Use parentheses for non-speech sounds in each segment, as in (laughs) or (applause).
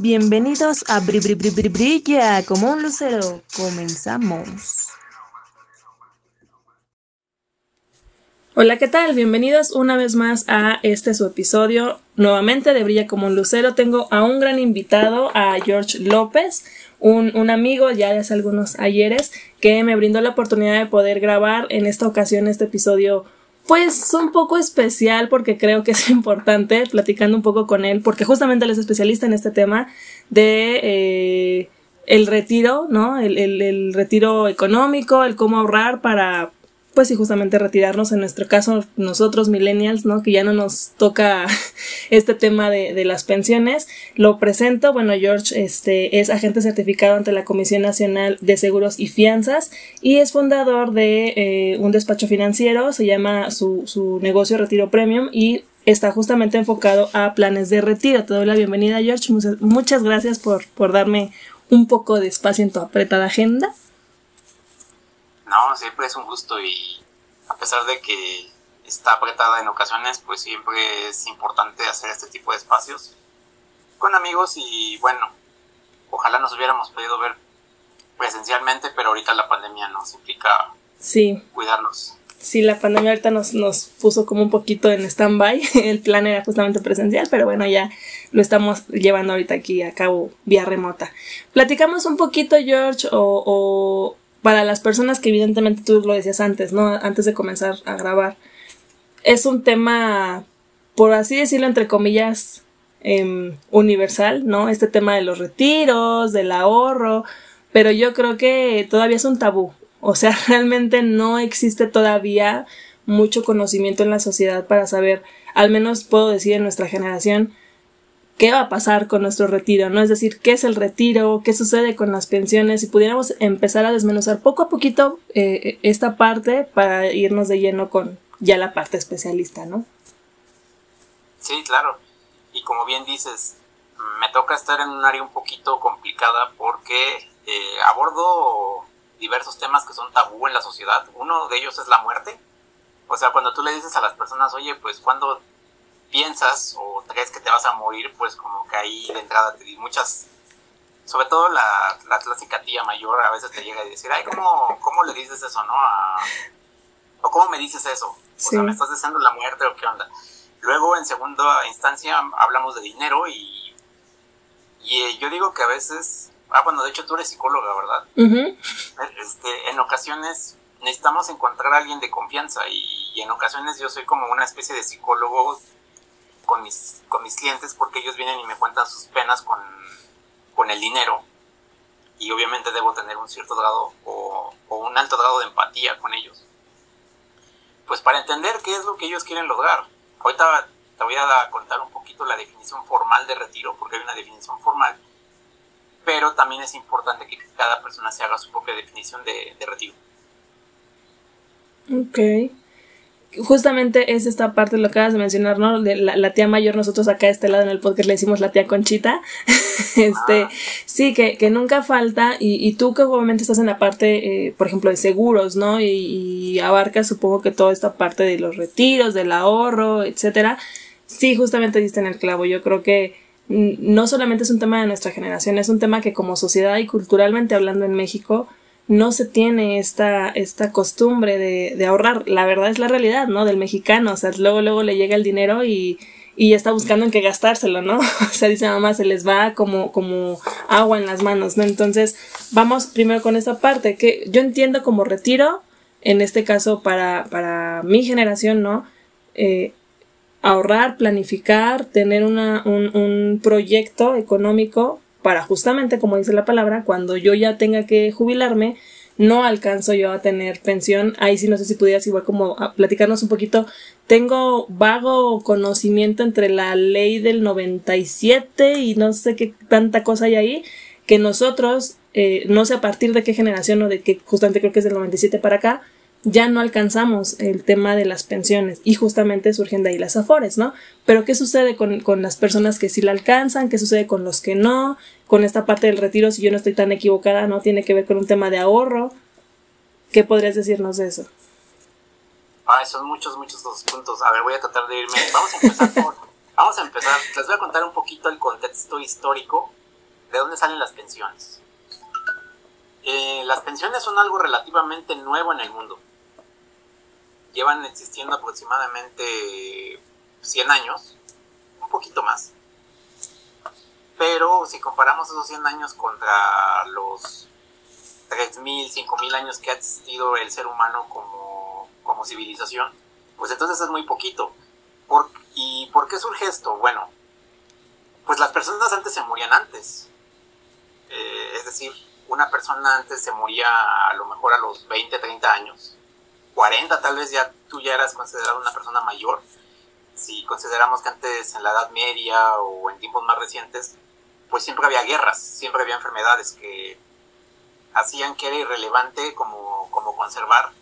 Bienvenidos a Bri Bri Bri Bri Brilla como un lucero. Comenzamos. Hola, ¿qué tal? Bienvenidos una vez más a este su episodio nuevamente de Brilla como un lucero. Tengo a un gran invitado, a George López, un, un, amigo ya de hace algunos ayeres, que me brindó la oportunidad de poder grabar en esta ocasión este episodio pues un poco especial porque creo que es (laughs) importante platicando un poco con él porque justamente él es especialista en este tema de eh, el retiro, ¿no? El, el, el retiro económico, el cómo ahorrar para pues sí, justamente retirarnos, en nuestro caso nosotros millennials, ¿no? Que ya no nos toca (laughs) este tema de, las pensiones. Lo presento, bueno, George este, es agente certificado ante la Comisión Nacional de Seguros y Fianzas y es fundador de eh, un despacho financiero, se llama su, su negocio Retiro Premium y está justamente enfocado a planes de retiro. Te doy la bienvenida, George. Muchas gracias por, por darme un poco de espacio en tu apretada agenda. No, siempre es un gusto y a pesar de que está apretada en ocasiones, pues siempre es importante hacer este tipo de espacios con amigos y bueno, ojalá nos hubiéramos podido ver presencialmente, pero ahorita la pandemia nos implica sí. cuidarnos. Sí, la pandemia ahorita nos, nos puso como un poquito en stand-by. (laughs) El plan era justamente presencial, pero bueno, ya lo estamos llevando ahorita aquí a cabo vía remota. Platicamos un poquito, George, o, o para las personas que evidentemente tú lo decías antes, ¿no? Antes de comenzar a grabar. Es un tema, por así decirlo, entre comillas, eh, universal, ¿no? Este tema de los retiros, del ahorro, pero yo creo que todavía es un tabú. O sea, (laughs) realmente no existe todavía mucho conocimiento en la sociedad para saber, al menos puedo decir en nuestra generación, qué va a pasar con nuestro retiro, ¿no? Es decir, qué es el retiro, qué sucede con las pensiones, si pudiéramos empezar a desmenuzar poco a poquito eh, esta parte para irnos de lleno con ya la parte especialista, ¿no? Sí, claro. Y como bien dices, me toca estar en un área un poquito complicada porque eh, abordo diversos temas que son tabú en la sociedad. Uno de ellos es la muerte. O sea, cuando tú le dices a las personas, oye, pues cuando piensas o crees que te vas a morir, pues como que ahí de entrada te di muchas, sobre todo la, la clásica tía mayor a veces te llega a decir, ay, ¿cómo, cómo le dices eso, no? o ¿cómo me dices eso? O sea, ¿me estás deseando la muerte o qué onda? Luego, en segunda instancia, hablamos de dinero y, y eh, yo digo que a veces, ah, bueno, de hecho tú eres psicóloga, ¿verdad? este, en ocasiones necesitamos encontrar a alguien de confianza y, y en ocasiones yo soy como una especie de psicólogo con mis, con mis clientes porque ellos vienen y me cuentan sus penas con, con el dinero y obviamente debo tener un cierto grado o, o, un alto grado de empatía con ellos. Pues para entender qué es lo que ellos quieren lograr. Ahorita te voy a contar un poquito la definición formal de retiro porque hay una definición formal, pero también es importante que cada persona se haga su propia definición de, de retiro. Ok justamente es esta parte, lo que acabas de mencionar, ¿no? De la, la, tía mayor, nosotros acá de este lado en el podcast le decimos la tía Conchita. (laughs) este, sí, que, que nunca falta, y, y, tú que obviamente estás en la parte, eh, por ejemplo, de seguros, ¿no? Y, y abarcas, supongo que toda esta parte de los retiros, del ahorro, etcétera. Sí, justamente diste en el clavo. Yo creo que no solamente es un tema de nuestra generación, es un tema que como sociedad y culturalmente hablando en México, no se tiene esta, esta costumbre de, de, ahorrar. La verdad es la realidad, ¿no? Del mexicano. O sea, luego, luego le llega el dinero y, y está buscando en qué gastárselo, ¿no? (laughs) O sea, dice mamá, se les va como, como agua en las manos, ¿no? Entonces, vamos primero con esta parte, que yo entiendo como retiro, en este caso para, para mi generación, ¿no? Eh, ahorrar, planificar, tener una, un, un proyecto económico para justamente, como dice la palabra, cuando yo ya tenga que jubilarme, no alcanzo yo a tener pensión. Ahí sí no sé si pudieras igual como platicarnos un poquito. Tengo vago conocimiento entre la ley del 97 y no sé qué tanta cosa hay ahí, que nosotros, eh, no sé a partir de qué generación o de qué, justamente creo que es del 97 para acá, ya no alcanzamos el tema de las pensiones y justamente surgen de ahí las afores, ¿no? Pero ¿qué sucede con, con, las personas que sí la alcanzan? ¿Qué sucede con los que no? Con esta parte del retiro, si yo no estoy tan equivocada, ¿no? Tiene que ver con un tema de ahorro. ¿Qué podrías decirnos de eso? Ay, son muchos, muchos los puntos. A ver, voy a tratar de irme. Vamos a empezar (laughs) por... Vamos a empezar. Les voy a contar un poquito el contexto histórico ¿de dónde salen las pensiones? Eh, las pensiones son algo relativamente nuevo en el mundo. Llevan existiendo aproximadamente 100 años, un poquito más. Pero si comparamos esos 100 años contra los 3.000, 5.000 años que ha existido el ser humano como, como civilización, pues entonces es muy poquito. ¿Por, ¿Y por qué surge esto? Bueno, pues las personas antes se morían antes. Eh, es decir, una persona antes se moría a lo mejor a los 20, 30 años. 40 tal vez ya tú ya eras considerado una persona mayor. Si consideramos que antes en la Edad Media o en tiempos más recientes, pues siempre había guerras, siempre había enfermedades que hacían que era irrelevante como, como conservar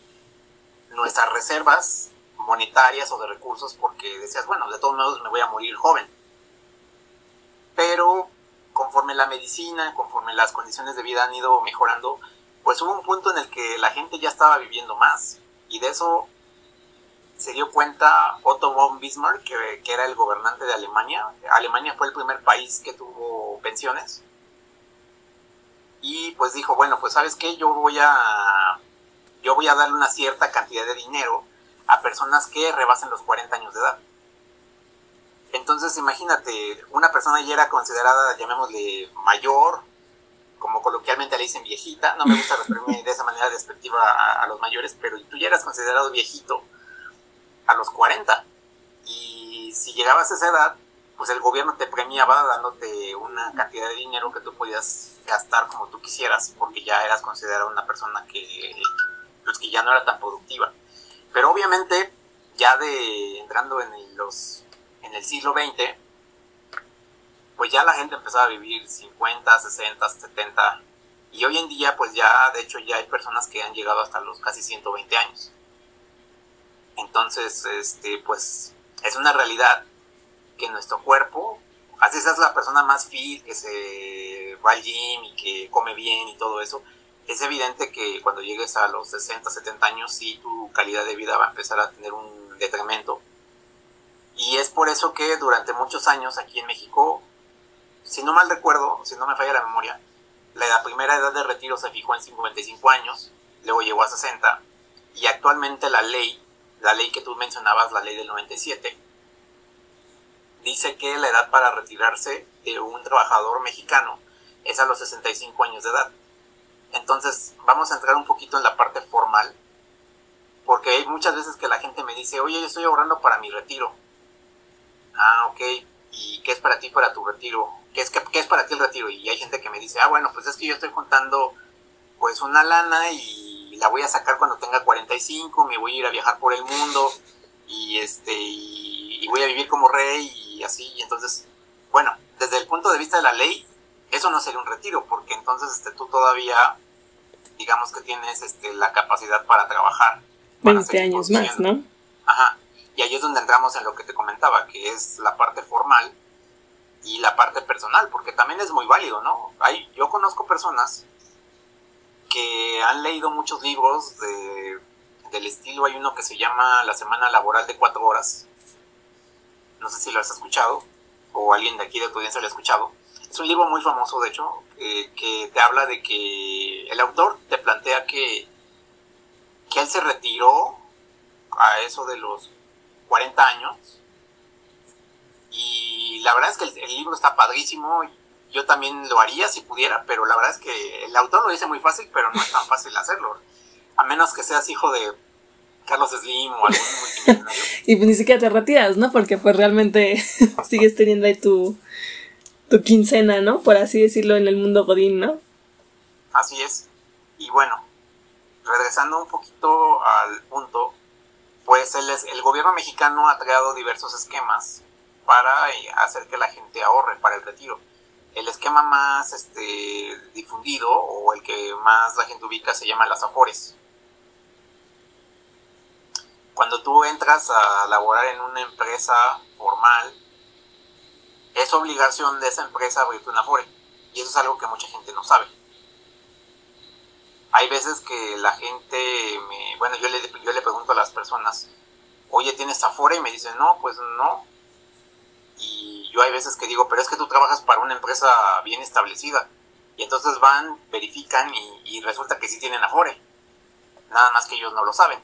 nuestras reservas monetarias o de recursos porque decías, bueno, de todos modos me voy a morir joven. Pero conforme la medicina, conforme las condiciones de vida han ido mejorando, pues hubo un punto en el que la gente ya estaba viviendo más. Y de eso se dio cuenta Otto von Bismarck, que, que, era el gobernante de Alemania. Alemania fue el primer país que tuvo pensiones. Y pues dijo, bueno, pues sabes qué, yo voy a yo voy a darle una cierta cantidad de dinero a personas que rebasen los 40 años de edad. Entonces, imagínate, una persona ya era considerada, llamémosle, mayor, como coloquialmente le dicen viejita, no me gusta referirme de esa manera despectiva a, los mayores, pero tú ya eras considerado viejito a los 40. Y si llegabas a esa edad, pues el gobierno te premiaba dándote una cantidad de dinero que tú podías gastar como tú quisieras, porque ya eras considerado una persona que, pues, que ya no era tan productiva. Pero obviamente, ya de entrando en los en el siglo XX, pues ya la gente empezaba a vivir 50, 60, 70 y hoy en día pues ya de hecho ya hay personas que han llegado hasta los casi 120 años. Entonces, este pues es una realidad que nuestro cuerpo, así seas la persona más fit, que se va al gym y que come bien y todo eso, es evidente que cuando llegues a los 60, 70 años sí tu calidad de vida va a empezar a tener un detrimento y es por eso que durante muchos años aquí en México, si no mal recuerdo, si no me falla la memoria, la primera edad de retiro se fijó en 55 años, luego llegó a 60, y actualmente la ley, la ley que tú mencionabas, la ley del 97, dice que la edad para retirarse de un trabajador mexicano es a los 65 años de edad. Entonces, vamos a entrar un poquito en la parte formal, porque hay muchas veces que la gente me dice, oye, yo estoy ahorrando para mi retiro ah, ok, ¿y qué es para ti para tu retiro? ¿Qué es, qué, es para ti el retiro? Y hay gente que me dice, ah, bueno, pues es que yo estoy juntando pues una lana y la voy a sacar cuando tenga 45, me voy a ir a viajar por el mundo y este y, voy a vivir como rey y así, y entonces, bueno, desde el punto de vista de la ley, eso no sería un retiro, porque entonces este, tú todavía, digamos que tienes este, la capacidad para trabajar. 20 años más, ¿no? Ajá. Y ahí es donde entramos en lo que te comentaba, que es la parte formal y la parte personal, porque también es muy válido, ¿no? Hay, yo conozco personas que han leído muchos libros de, del estilo, hay uno que se llama La Semana Laboral de Cuatro Horas, no sé si lo has escuchado, o alguien de aquí de tu audiencia lo ha escuchado. Es un libro muy famoso, de hecho, que te habla de que el autor te plantea que, que él se retiró a eso de los 40 años. Y la verdad es que el, libro está padrísimo. Yo también lo haría si pudiera, pero la verdad es que el autor lo dice muy fácil, pero no es tan fácil hacerlo. A menos que seas hijo de Carlos Slim o algún (laughs) multimillonario. y pues ni siquiera te retiras, ¿no? Porque pues realmente (laughs) sigues teniendo ahí tu, tu quincena, ¿no? Por así decirlo en el mundo godín, ¿no? Así es. Y bueno, regresando un poquito al punto, pues el, el gobierno mexicano ha creado diversos esquemas para eh, hacer que la gente ahorre para el retiro. El esquema más este, difundido o el que más la gente ubica se llama las afores. Cuando tú entras a laborar en una empresa formal, es obligación de esa empresa abrirte una afore. Y eso es algo que mucha gente no sabe hay veces que la gente me, bueno, yo le, yo le pregunto a las personas, oye, ¿tienes Afore? Y me dicen, no, pues no. Y, yo hay veces que digo, pero es que tú trabajas para una empresa bien establecida. Y entonces van, verifican y, y resulta que sí tienen Afore. Nada más que ellos no lo saben.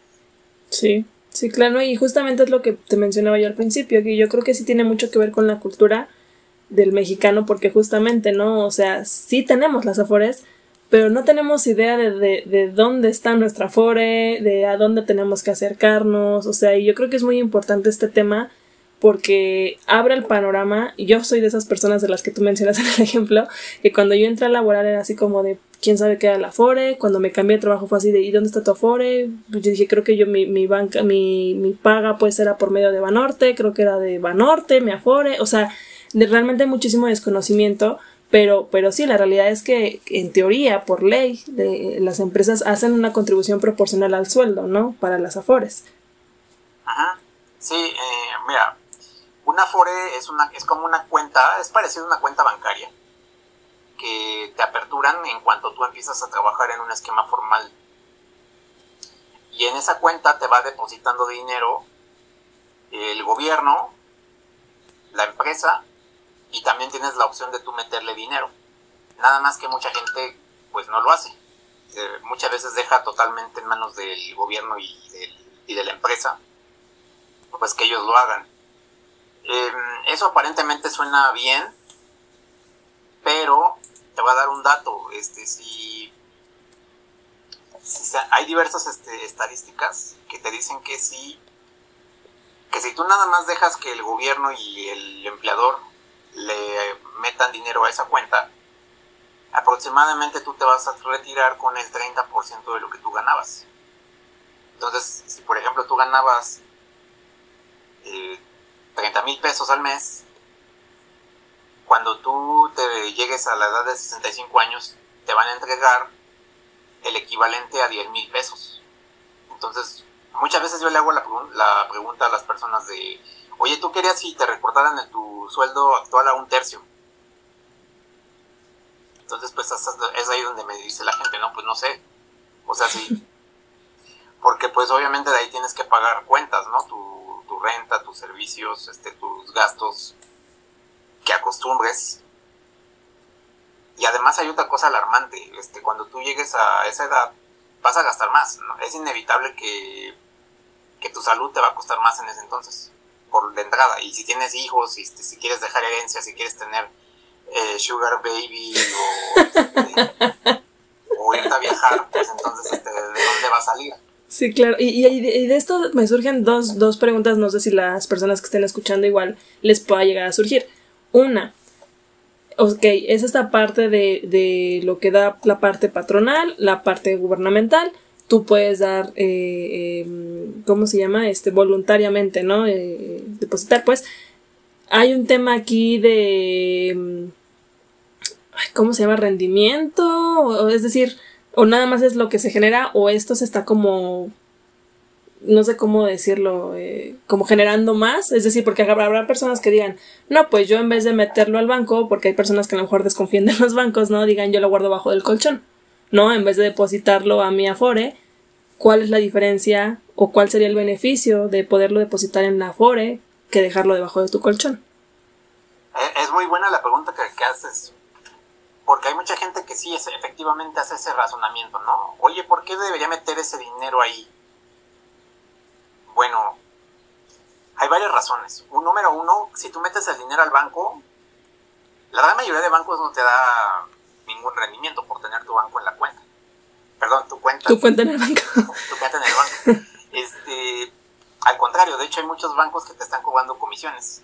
Sí, sí, claro. Y justamente es lo que te mencionaba yo al principio, que yo creo que sí tiene mucho que ver con la cultura del mexicano, porque justamente, ¿no? O sea, sí tenemos las Afores, pero no tenemos idea de, de, de, dónde está nuestra Afore, de a dónde tenemos que acercarnos, o sea, y yo creo que es muy importante este tema porque abre el panorama, y yo soy de esas personas de las que tú mencionas en el ejemplo, que cuando yo entré a laborar era así como de, quién sabe qué era la Afore, cuando me cambié de trabajo fue así de, ¿y dónde está tu Afore? Pues yo dije, creo que yo, mi, mi banca, mi, mi paga pues era por medio de Banorte, creo que era de Banorte, mi Afore, o sea, de, realmente muchísimo desconocimiento, pero, pero sí, la realidad es que en teoría, por ley, de, las empresas hacen una contribución proporcional al sueldo, ¿no? Para las afores. Ajá. Sí, eh, mira, una afore es, una, es como una cuenta, es parecido a una cuenta bancaria, que te aperturan en cuanto tú empiezas a trabajar en un esquema formal. Y en esa cuenta te va depositando dinero el gobierno, la empresa y también tienes la opción de tú meterle dinero. Nada más que mucha gente pues no lo hace. Eh, muchas veces deja totalmente en manos del gobierno y, y de la empresa pues que ellos lo hagan. Eh, eso aparentemente suena bien, pero te voy a dar un dato. Este, si, si hay diversas este, estadísticas que te dicen que si, que si tú nada más dejas que el gobierno y el empleador le metan dinero a esa cuenta, aproximadamente tú te vas a retirar con el 30% de lo que tú ganabas. Entonces, si por ejemplo tú ganabas eh, 30 mil pesos al mes, cuando tú te llegues a la edad de 65 años, te van a entregar el equivalente a 10 mil pesos. Entonces, muchas veces yo le hago la, la pregunta a las personas de, oye, ¿tú querías si te recortaran en tu sueldo actual a un tercio? Entonces, pues es ahí donde me dice la gente, no, pues no sé. O sea, sí. (laughs) Porque pues obviamente de ahí tienes que pagar cuentas, ¿no? Tu, tu renta, tus servicios, este, tus gastos que acostumbres. Y además hay otra cosa alarmante, este, cuando tú llegues a esa edad, vas a gastar más, ¿no? Es inevitable que, que tu salud te va a costar más en ese entonces por la entrada. Y si tienes hijos, si, si quieres dejar herencia, si quieres tener eh, Sugar Baby (laughs) o, irte a viajar, pues entonces este, ¿de dónde va a salir? Sí, claro. Y, de, esto me surgen dos, dos preguntas, no sé si las personas que estén escuchando igual les pueda llegar a surgir. Una, ok, es esta parte de, de lo que da la parte patronal, la parte gubernamental, tú puedes dar, eh, em, ¿cómo se llama? Este, voluntariamente, ¿no? Eh, depositar, pues. Hay un tema aquí de, em, ¿cómo se llama? Rendimiento, es decir, o nada más es lo que se genera, o esto se está como, no sé cómo decirlo, eh, como generando más, es decir, porque habrá, personas que digan, no, pues yo en vez de meterlo al banco, porque hay personas que a lo mejor desconfían de los bancos, ¿no? Digan, yo lo guardo bajo del colchón. ¿no? En vez de depositarlo a mi Afore, ¿cuál es la diferencia o cuál sería el beneficio de poderlo depositar en la Afore que dejarlo debajo de tu colchón? Eh, es muy buena la pregunta que, haces, porque hay mucha gente que sí, efectivamente hace ese razonamiento, ¿no? Oye, ¿por qué debería meter ese dinero ahí? Bueno, hay varias razones. Un número uno, si tú metes el dinero al banco, la gran mayoría de bancos no te da ningún rendimiento por tener tu banco en la cuenta. Perdón, tu cuenta. Tu cuenta en el banco. (laughs) Tu cuenta en el banco. Este, al contrario, de hecho hay muchos bancos que te están cobrando comisiones.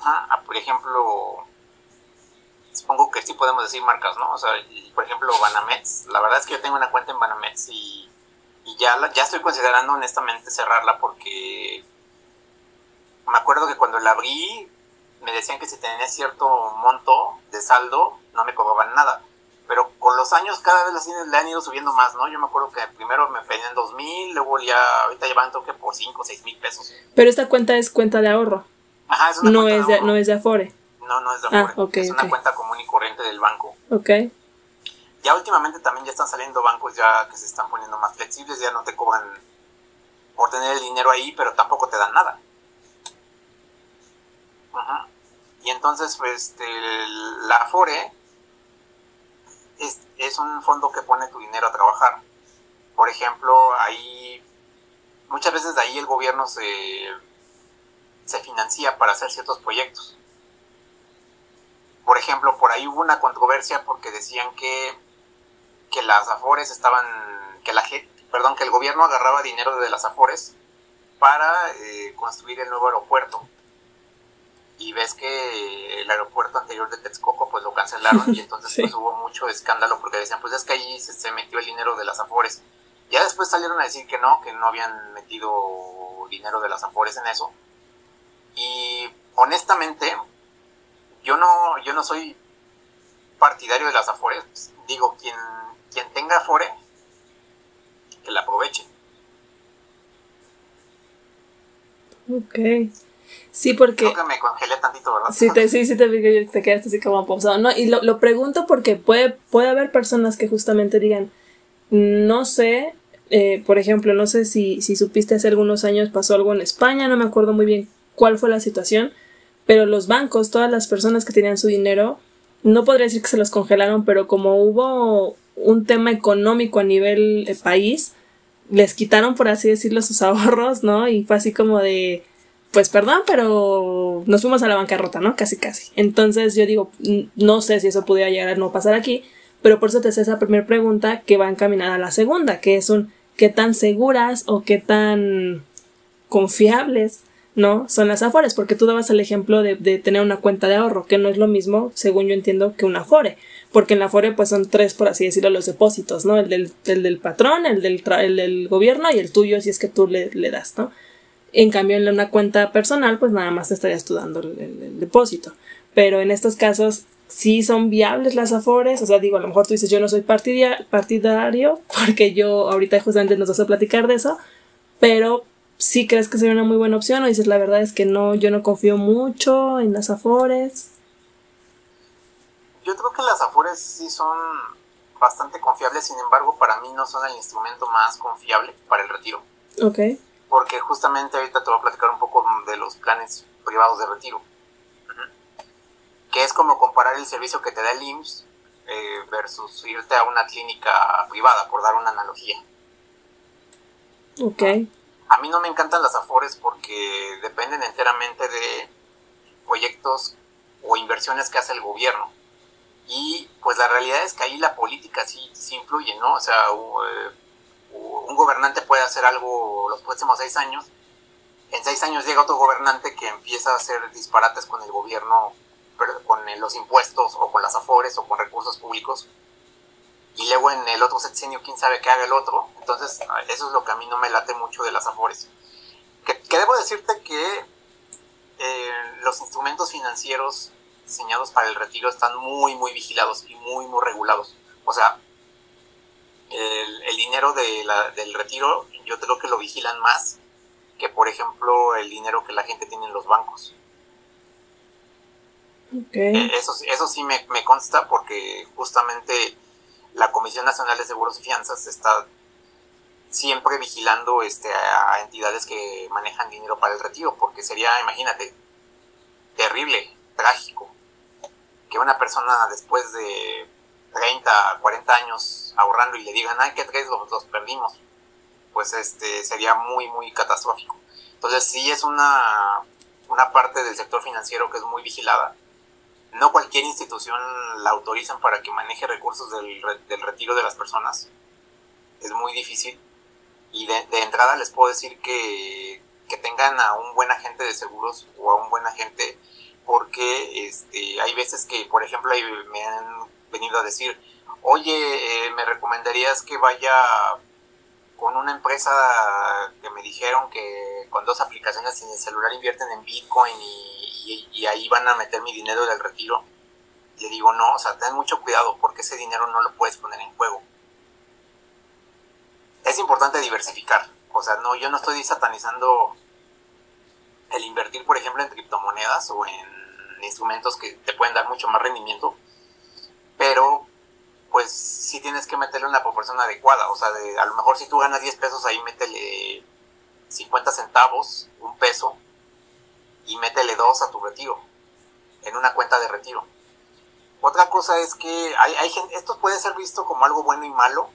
Ajá, por ejemplo, supongo que sí podemos decir marcas, ¿no? O sea, por ejemplo, Banamex. La verdad es que yo tengo una cuenta en Banamex y, y ya, ya estoy considerando honestamente cerrarla porque me acuerdo que cuando la abrí me decían que si tenía cierto monto de saldo no me cobraban nada. Pero con los años cada vez las le han ido subiendo más, ¿no? Yo me acuerdo que primero me pedían dos mil, luego ya ahorita llevan toque por cinco o seis mil pesos. Pero esta cuenta es cuenta de ahorro. Ajá, es una no cuenta es de, de, no es de Afore. No, no es de Ah, Afore. ok, es una cuenta común y corriente del banco. Ok. Ya últimamente también ya están saliendo bancos ya que se están poniendo más flexibles, ya no te cobran por tener el dinero ahí, pero tampoco te dan nada. Y entonces, pues, este, la Afore es, es un fondo que pone tu dinero a trabajar. Por ejemplo, ahí, muchas veces de ahí el gobierno se, se financia para hacer ciertos proyectos. Por ejemplo, por ahí hubo una controversia porque decían que, que las Afores estaban, que la perdón, que el gobierno agarraba dinero de las Afores para eh, construir el nuevo aeropuerto y ves que el aeropuerto anterior de Texcoco pues lo cancelaron y (laughs) entonces pues hubo mucho escándalo porque decían pues es que allí se, metió el dinero de las Afores. Ya después salieron a decir que no, que no habían metido dinero de las Afores en eso. Y honestamente, yo no, yo no soy partidario de las Afores. Digo, quien, quien tenga Afore, que la aproveche. Ok. Sí, porque... Creo que me congelé tantito, ¿verdad? Sí, te, sí, te quedaste así como pausado. No, y lo, lo pregunto porque puede, puede haber personas que justamente digan, no sé, eh, por ejemplo, no sé si, si supiste hace algunos años pasó algo en España, no me acuerdo muy bien cuál fue la situación, pero los bancos, todas las personas que tenían su dinero, no podría decir que se los congelaron, pero como hubo un tema económico a nivel eh, país, les quitaron, por así decirlo, sus (laughs) ahorros, ¿no? Y fue así como de, pues perdón, pero nos fuimos a la bancarrota, ¿no? Casi, casi. Entonces yo digo, no sé si eso pudiera llegar a no pasar aquí, pero por eso te hace esa primera pregunta que va encaminada a la segunda, que es un qué tan seguras o qué tan confiables, ¿no? Son las afores, porque tú dabas el ejemplo de, tener una cuenta de ahorro, que no es lo mismo, según yo entiendo, que una afore, porque en la afore pues son tres, por así decirlo, los depósitos, ¿no? El del, el del patrón, el del, el del gobierno y el tuyo si es que tú le, le das, ¿no? En cambio, en una cuenta personal, pues nada más te estarías tú dando el, depósito. Pero en estos casos, sí son viables las afores. O sea, digo, a lo mejor tú dices, yo no soy partidario, (laughs) porque yo ahorita justamente nos vas a platicar de eso. Pero sí crees que sería una muy buena opción o dices, la verdad es que no, yo no confío mucho en las afores. Yo creo que las afores sí son bastante confiables, sin embargo, para mí no son el instrumento más confiable para el retiro. Ok porque justamente ahorita te voy a platicar un poco de los planes privados de retiro, que es como comparar el servicio que te da el IMSS eh, versus irte a una clínica privada, por dar una analogía. Ok. A mí no me encantan las afores porque dependen enteramente de proyectos o inversiones que hace el gobierno. Y pues la realidad es que ahí la política sí, sí influye, ¿no? O sea, eh, un gobernante puede hacer algo los próximos seis años, en seis años llega otro gobernante que empieza a hacer disparates con el gobierno, con los impuestos o con las afores o con recursos públicos, y luego en el otro sexenio quién sabe qué haga el otro, entonces eso es lo que a mí no me late mucho de las afores. Que, debo decirte que eh, los instrumentos financieros diseñados para el retiro están muy, muy vigilados y muy, muy regulados. O sea, el, dinero de del retiro yo creo que lo vigilan más que por ejemplo el dinero que la gente tiene en los bancos. Eh, eso, eso sí me, consta porque justamente la Comisión Nacional de Seguros y Fianzas está siempre vigilando este, a, entidades que manejan dinero para el retiro, porque sería, imagínate, terrible, trágico, que una persona después de 30, 40 años ahorrando y le digan, ay, ¿qué tres los, los perdimos? Pues este sería muy, muy catastrófico. Entonces sí es una, una parte del sector financiero que es muy vigilada. No cualquier institución la autorizan para que maneje recursos del, del retiro de las personas. Es muy difícil. Y de, entrada les puedo decir que, que tengan a un buen agente de seguros o a un buen agente porque este, hay veces que, por ejemplo, me han venido a decir, oye, eh, me recomendarías que vaya con una empresa que me dijeron que con dos aplicaciones en el celular invierten en Bitcoin y, ahí van a meter mi dinero del retiro. Le digo, no, o sea, ten mucho cuidado porque ese dinero no lo puedes poner en juego. Es importante diversificar. O sea, no, yo no estoy satanizando el invertir, por ejemplo, en criptomonedas o en instrumentos que te pueden dar mucho más rendimiento pero pues sí tienes que meterle una proporción adecuada, o sea, de, a lo mejor si tú ganas 10 pesos ahí métele 50 centavos, un peso, y métele dos a tu retiro. en una cuenta de retiro. Otra cosa es que hay, esto puede ser visto como algo bueno y malo.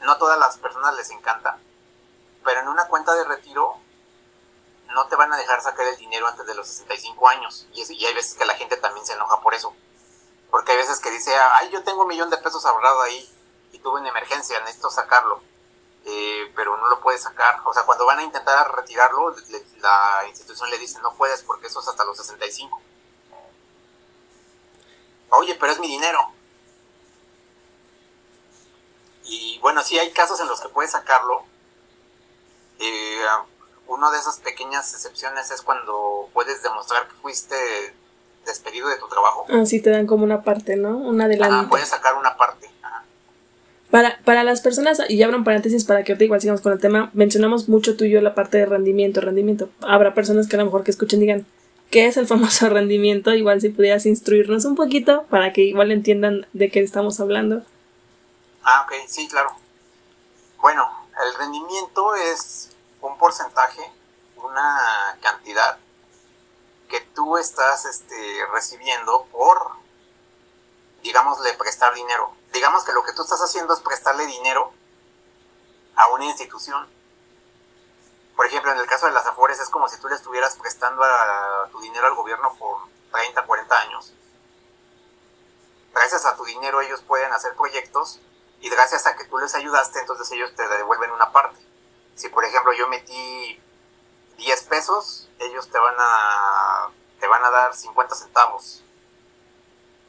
No a todas las personas les encanta. Pero en una cuenta de retiro no te van a dejar sacar el dinero antes de los 65 años. Y, y hay veces que la gente también se enoja por eso. Porque hay veces que dice, ay, yo tengo un millón de pesos ahorrado ahí y tuve una emergencia, necesito sacarlo. Eh, pero no lo puedes sacar. O sea, cuando van a intentar retirarlo, la institución le dice, no puedes porque eso es hasta los 65. Oye, pero es mi dinero. Y bueno, sí hay casos en los que puedes sacarlo. Eh, una de esas pequeñas excepciones es cuando puedes demostrar que fuiste despedido de tu trabajo. Ah, sí, te dan como una parte, ¿no? Una adelanto. Ah, puedes sacar una parte. Para, para las personas, y abro un paréntesis para que ahorita igual sigamos con el tema, mencionamos mucho tú y yo la parte de rendimiento, rendimiento. Habrá personas que a lo mejor que escuchen digan, ¿qué es el famoso (laughs) rendimiento? Igual si pudieras instruirnos un poquito para que igual entiendan de qué estamos hablando. Ah, ok, sí, claro. Bueno, el rendimiento es un porcentaje, una cantidad que tú estás este, recibiendo por, digámosle, prestar dinero. Digamos que lo que tú estás haciendo es prestarle dinero a una institución. Por ejemplo, en el caso de las Afores es como si tú le estuvieras prestando a, tu dinero al gobierno por 30, 40 años. Gracias a tu dinero ellos pueden hacer proyectos y gracias a que tú les ayudaste, entonces ellos te devuelven una parte. Si por ejemplo yo metí 10 pesos, ellos te van a te van a dar 50 centavos.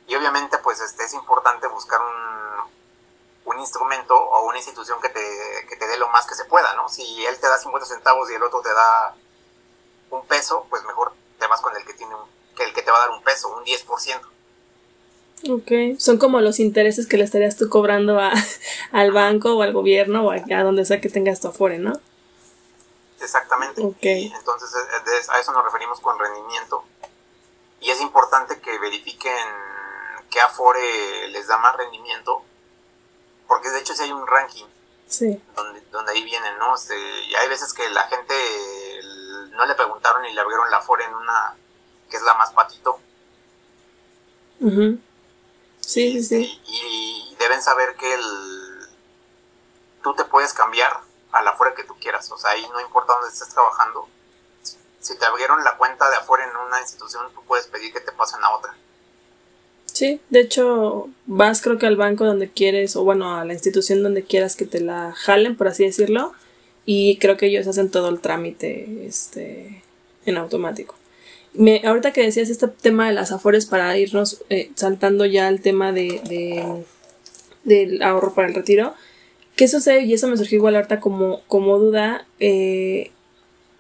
Y obviamente pues este es importante buscar un, un instrumento o una institución que te, que te dé lo más que se pueda, ¿no? Si él te da 50 centavos y el otro te da un peso, pues mejor te vas con el que tiene que el que te va a dar un peso, un 10%. Ok, son como los intereses que le estarías tú cobrando a, (laughs) al banco o al gobierno o a, donde sea que tengas tu afore, ¿no? Exactamente. entonces a eso nos referimos con rendimiento. Y es importante que verifiquen qué Afore les da más rendimiento, porque de hecho si hay un ranking sí. donde, donde ahí vienen, ¿no? Este, y hay veces que la gente no le preguntaron y le abrieron la Afore en una que es la más patito. Sí, sí, sí. Y, deben saber que el, tú te puedes cambiar a la Afore que tú quieras, o sea, ahí no importa dónde estés trabajando, si te abrieron la cuenta de afuera en una institución, tú puedes pedir que te pasen a otra. Sí, de hecho, vas creo que al banco donde quieres, o bueno, a la institución donde quieras que te la jalen, por así decirlo, y creo que ellos hacen todo el trámite este, en automático. Me, ahorita que decías este tema de las afores para irnos eh, saltando ya al tema de, del ahorro para el retiro, ¿qué sucede? Y eso me surgió igual ahorita como, como duda. Eh,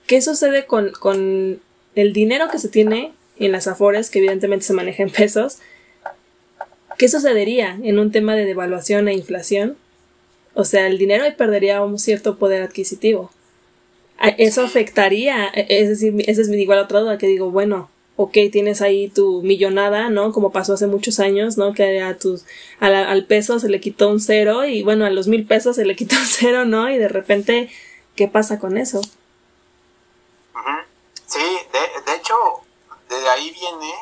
¿Qué sucede con, con el dinero que se tiene en las afores, que evidentemente se maneja en pesos? ¿Qué sucedería en un tema de devaluación e inflación? O sea, el dinero ahí perdería un cierto poder adquisitivo. Eso afectaría, e, es decir, ese es mi igual otra duda que digo, bueno, ok, tienes ahí tu millonada, ¿no? Como pasó hace muchos años, ¿no? Que a tus, al peso se le quitó un cero y bueno, a los mil pesos se le quitó un (laughs) cero, ¿no? Y de repente, ¿qué pasa con eso? Sí, de, de hecho, de ahí viene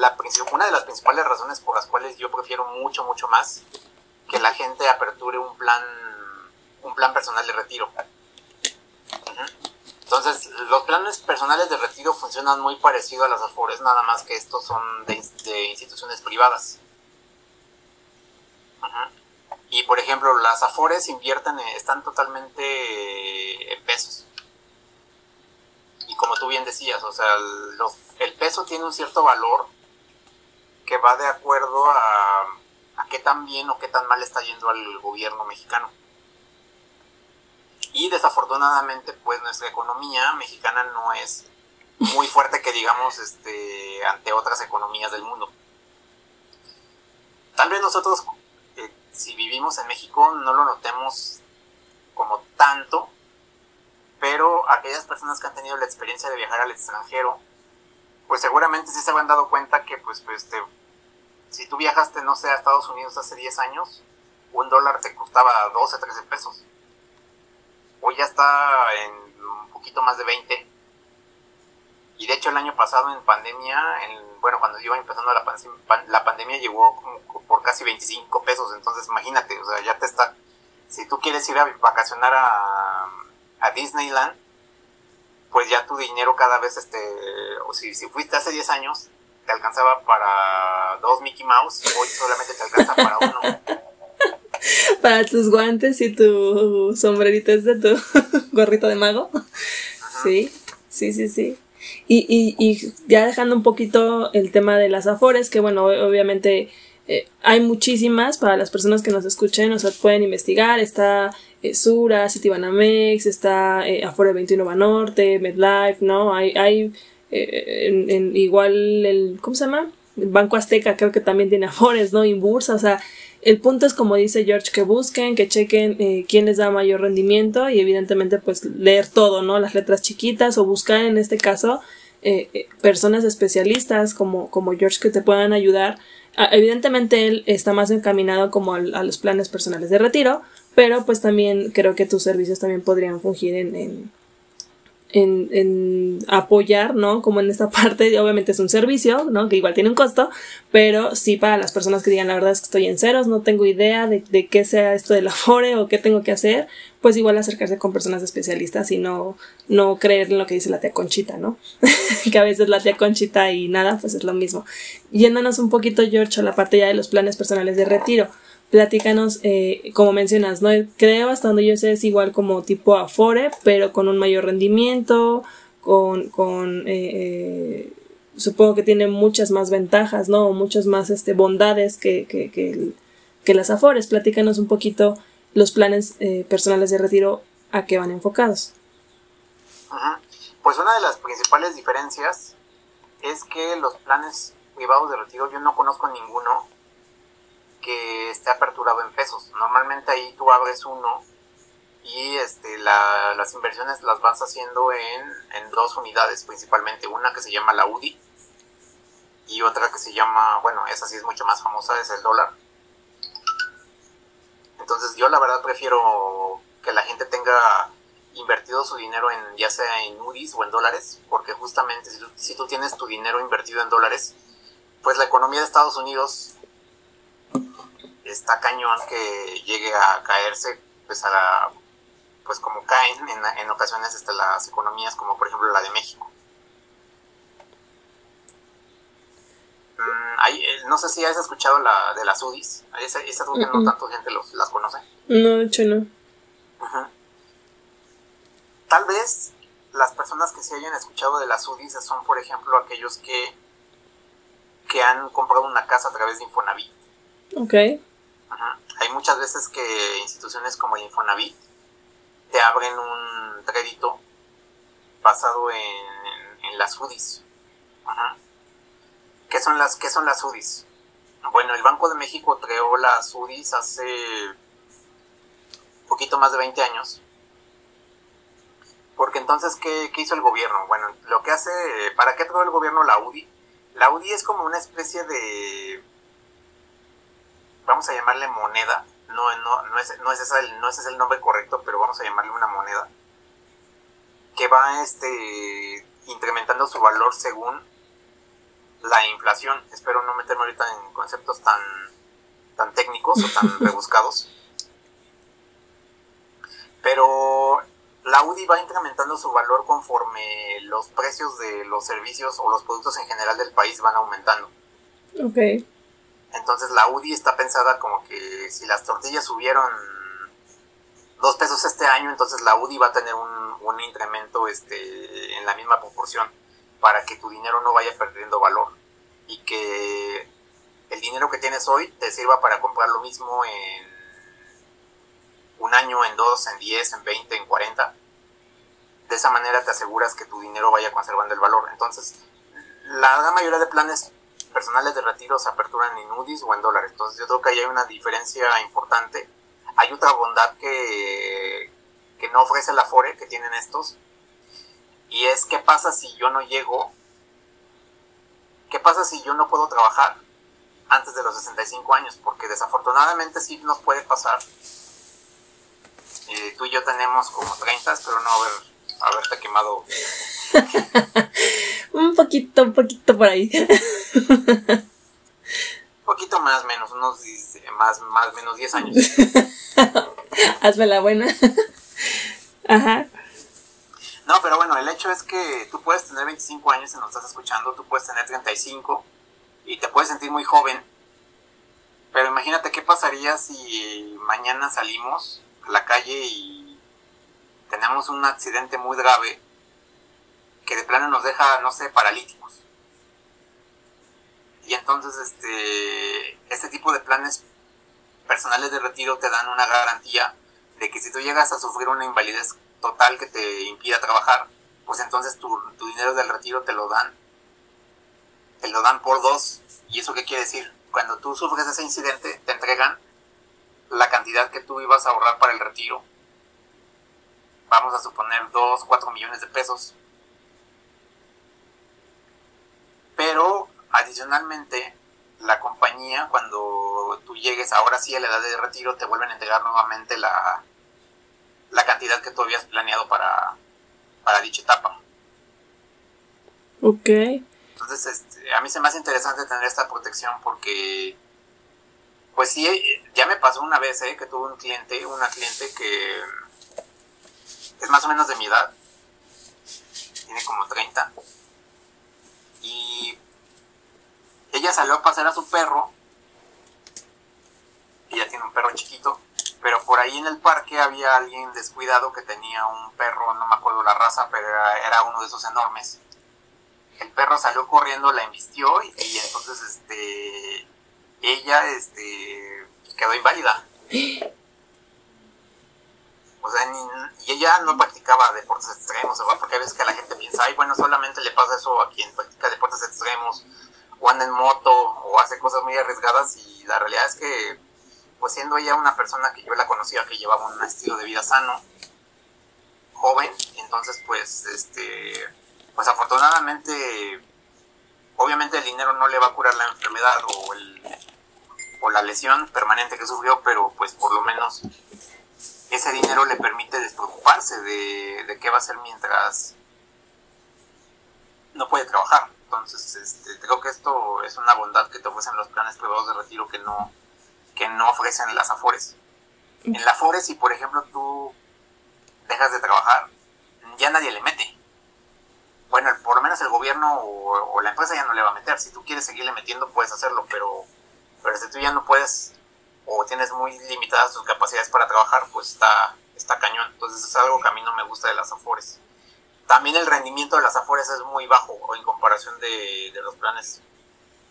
la, una de las principales razones por las cuales yo prefiero mucho, mucho más que la gente aperture un plan, un plan personal de retiro. Entonces, los planes personales de retiro funcionan muy parecido a las AFORES, nada más que estos son de, instituciones privadas. Y por ejemplo, las AFORES invierten, están totalmente en pesos y como tú bien decías, o sea, el, peso tiene un cierto valor que va de acuerdo a, a qué tan bien o qué tan mal está yendo al gobierno mexicano. Y desafortunadamente, pues nuestra economía mexicana no es muy fuerte que digamos este, ante otras economías del mundo. Tal nosotros, eh, si vivimos en México, no lo notemos como tanto, pero aquellas personas que han tenido la experiencia de viajar al extranjero, pues seguramente sí se habrán dado cuenta que, pues, pues este, si tú viajaste, no sé, a Estados Unidos hace 10 años, un dólar te costaba 12, 13 pesos. Hoy ya está en un poquito más de 20. Y de hecho el año pasado en pandemia, en, bueno, cuando iba empezando la, la pandemia llegó por casi 25 pesos, entonces imagínate, o sea, ya te está, si tú quieres ir a vacacionar a, a Disneyland, pues ya tu dinero cada vez, este, o si, si fuiste hace 10 años, te alcanzaba para dos Mickey Mouse, hoy solamente te alcanza para uno. (laughs) (laughs) para tus guantes y tu sombrerito es de tu (laughs) gorrito de mago. Sí, sí, sí, sí. Y, y, y ya dejando un poquito el tema de las afores, que bueno, obviamente eh, hay muchísimas para las personas que nos escuchen, o sea, pueden investigar, está eh, Sura, Citibanamex, está eh, Afore 21 Banorte, MedLife, ¿no? Hay, hay eh, en, igual el, ¿cómo se llama? Banco Azteca creo que también tiene Afores, ¿no? Inbursa, o sea, el punto es como dice George, que busquen, que chequen eh, quién les da mayor rendimiento y evidentemente pues leer todo, ¿no? Las letras chiquitas o buscar en este caso eh, personas especialistas como, como George que te puedan ayudar. Ah, evidentemente él está más encaminado como a los planes personales de retiro, pero pues también creo que tus servicios también podrían fungir en, en, en, en, apoyar, ¿no? Como en esta parte, obviamente es un servicio, ¿no? Que igual tiene un costo, pero sí para las personas que digan, la verdad es que estoy en ceros, no tengo idea de, de qué sea esto de la FORE o qué tengo que hacer, pues igual acercarse con personas especialistas y no, no creer en lo que dice la tía Conchita, ¿no? (laughs) que a veces la tía Conchita y nada, pues es lo mismo. Yéndonos un poquito, George, a la parte ya de los planes personales de retiro platícanos, eh, como mencionas, ¿no? Creo hasta donde yo sé es igual como tipo Afore, pero con un mayor rendimiento, con, con eh, eh, supongo que tiene muchas más ventajas, ¿no? muchas más este, bondades que, que, que, las Afores. Platícanos un poquito los planes personales de retiro a qué van enfocados. Pues una de las principales diferencias es que los planes privados de retiro yo no conozco ninguno que esté aperturado en pesos. Normalmente ahí tú abres uno y este, las inversiones las vas haciendo en, en, dos unidades principalmente. Una que se llama la UDI y otra que se llama, bueno, esa sí es mucho más famosa, es el dólar. Entonces yo la verdad prefiero que la gente tenga invertido su dinero en ya sea en UDIs o en dólares, porque justamente si si tú tienes tu dinero invertido en dólares, pues la economía de Estados Unidos está cañón que llegue a caerse, pues a la, pues como caen en, en ocasiones hasta las economías, como por ejemplo la de México. Mm, eh, no sé si has escuchado la de las UDIs. Esas esa no tanto gente los, las conoce. No, de hecho no. Tal vez las personas que se hayan escuchado de las UDIs son, por ejemplo, aquellos que, que han comprado una casa a través de Infonavit. Ok. Hay muchas veces que instituciones como Infonavit te abren un crédito basado en, las UDIs. ¿Qué son las, qué son las UDIs? Bueno, el Banco de México creó las UDIs hace poquito más de 20 años. Porque entonces, ¿qué, ¿qué, hizo el gobierno? Bueno, lo que hace, ¿para qué creó el gobierno la UDI? La UDI es como una especie de vamos a llamarle moneda, no, no, no, es, no, es ese el, no ese es el nombre correcto, pero vamos a llamarle una moneda, que va este, incrementando su valor según la inflación. Espero no meterme ahorita en conceptos tan, tan técnicos o tan (laughs) rebuscados. Pero la UDI va incrementando su valor conforme los precios de los servicios o los productos en general del país van aumentando. Okay. Entonces la UDI está pensada como que si las tortillas subieron dos pesos este año, entonces la UDI va a tener un, incremento este, en la misma proporción para que tu dinero no vaya perdiendo valor y que el dinero que tienes hoy te sirva para comprar lo mismo en un año, en dos, en diez, en veinte, en cuarenta. De esa manera te aseguras que tu dinero vaya conservando el valor. Entonces, la gran mayoría de planes personales de retiro se aperturan en UDIs o en dólares. Entonces yo creo que ahí hay una diferencia importante. Hay otra bondad que, que no ofrece la FORE que tienen estos. Y es qué pasa si yo no llego, qué pasa si yo no puedo trabajar antes de los 65 años, porque desafortunadamente sí nos puede pasar. Eh, tú y yo tenemos como 30, pero no ver haberte quemado. (laughs) un poquito, un poquito por ahí. (laughs) un (laughs) poquito más, menos, unos más, más, menos 10 años. (laughs) Hazme la buena. (laughs) Ajá. No, pero bueno, el hecho es que tú puedes tener 25 años y nos estás escuchando, tú puedes tener 35 y te puedes sentir muy joven, pero imagínate qué pasaría si mañana salimos a la calle y tenemos un accidente muy grave que de plano nos deja, no sé, paralíticos. Y entonces este, este tipo de planes personales de retiro te dan una garantía de que si tú llegas a sufrir una invalidez total que te impida trabajar, pues entonces tu, tu dinero del retiro te lo dan. Te lo dan por dos. ¿Y eso qué quiere decir? Cuando tú sufres ese incidente, te entregan la cantidad que tú ibas a ahorrar para el retiro. Vamos a suponer 2, 4 millones de pesos. Pero adicionalmente, la compañía, cuando tú llegues ahora sí a la edad de retiro, te vuelven a entregar nuevamente la, la cantidad que tú habías planeado para, para dicha etapa. Ok. Entonces, este, a mí se me hace interesante tener esta protección porque, pues sí, ya me pasó una vez ¿eh? que tuve un cliente, una cliente que es más o menos de mi edad, tiene como 30, y ella salió a pasear a su perro, ella tiene un perro chiquito, pero por ahí en el parque había alguien descuidado que tenía un perro, no me acuerdo la raza, pero era, uno de esos enormes. El perro salió corriendo, la embistió y, entonces este ella este quedó inválida. O sea, y ella no practicaba deportes extremos, porque a veces que la gente piensa, ay, bueno, solamente le pasa eso a quien practica deportes extremos, o anda en moto, o hace cosas muy arriesgadas, y la realidad es que pues siendo ella una persona que yo la conocía que llevaba un estilo de vida sano, joven, entonces pues este pues afortunadamente obviamente el dinero no le va a curar la enfermedad o el o la lesión permanente que sufrió, pero pues por lo menos ese dinero le permite despreocuparse de, de qué va a hacer mientras no puede trabajar. Entonces, este, creo que esto es una bondad que te ofrecen los planes privados de retiro que no, que no ofrecen las Afores. En la Afores, si por ejemplo tú dejas de trabajar, ya nadie le mete. Bueno, por lo menos el gobierno o, la empresa ya no le va a meter. Si tú quieres seguirle metiendo, puedes hacerlo, pero, pero si tú ya no puedes o tienes muy limitadas tus capacidades para trabajar, pues está, está cañón. Entonces es algo que a mí no me gusta de las Afores. También el rendimiento de las Afores es muy bajo en comparación de, de los planes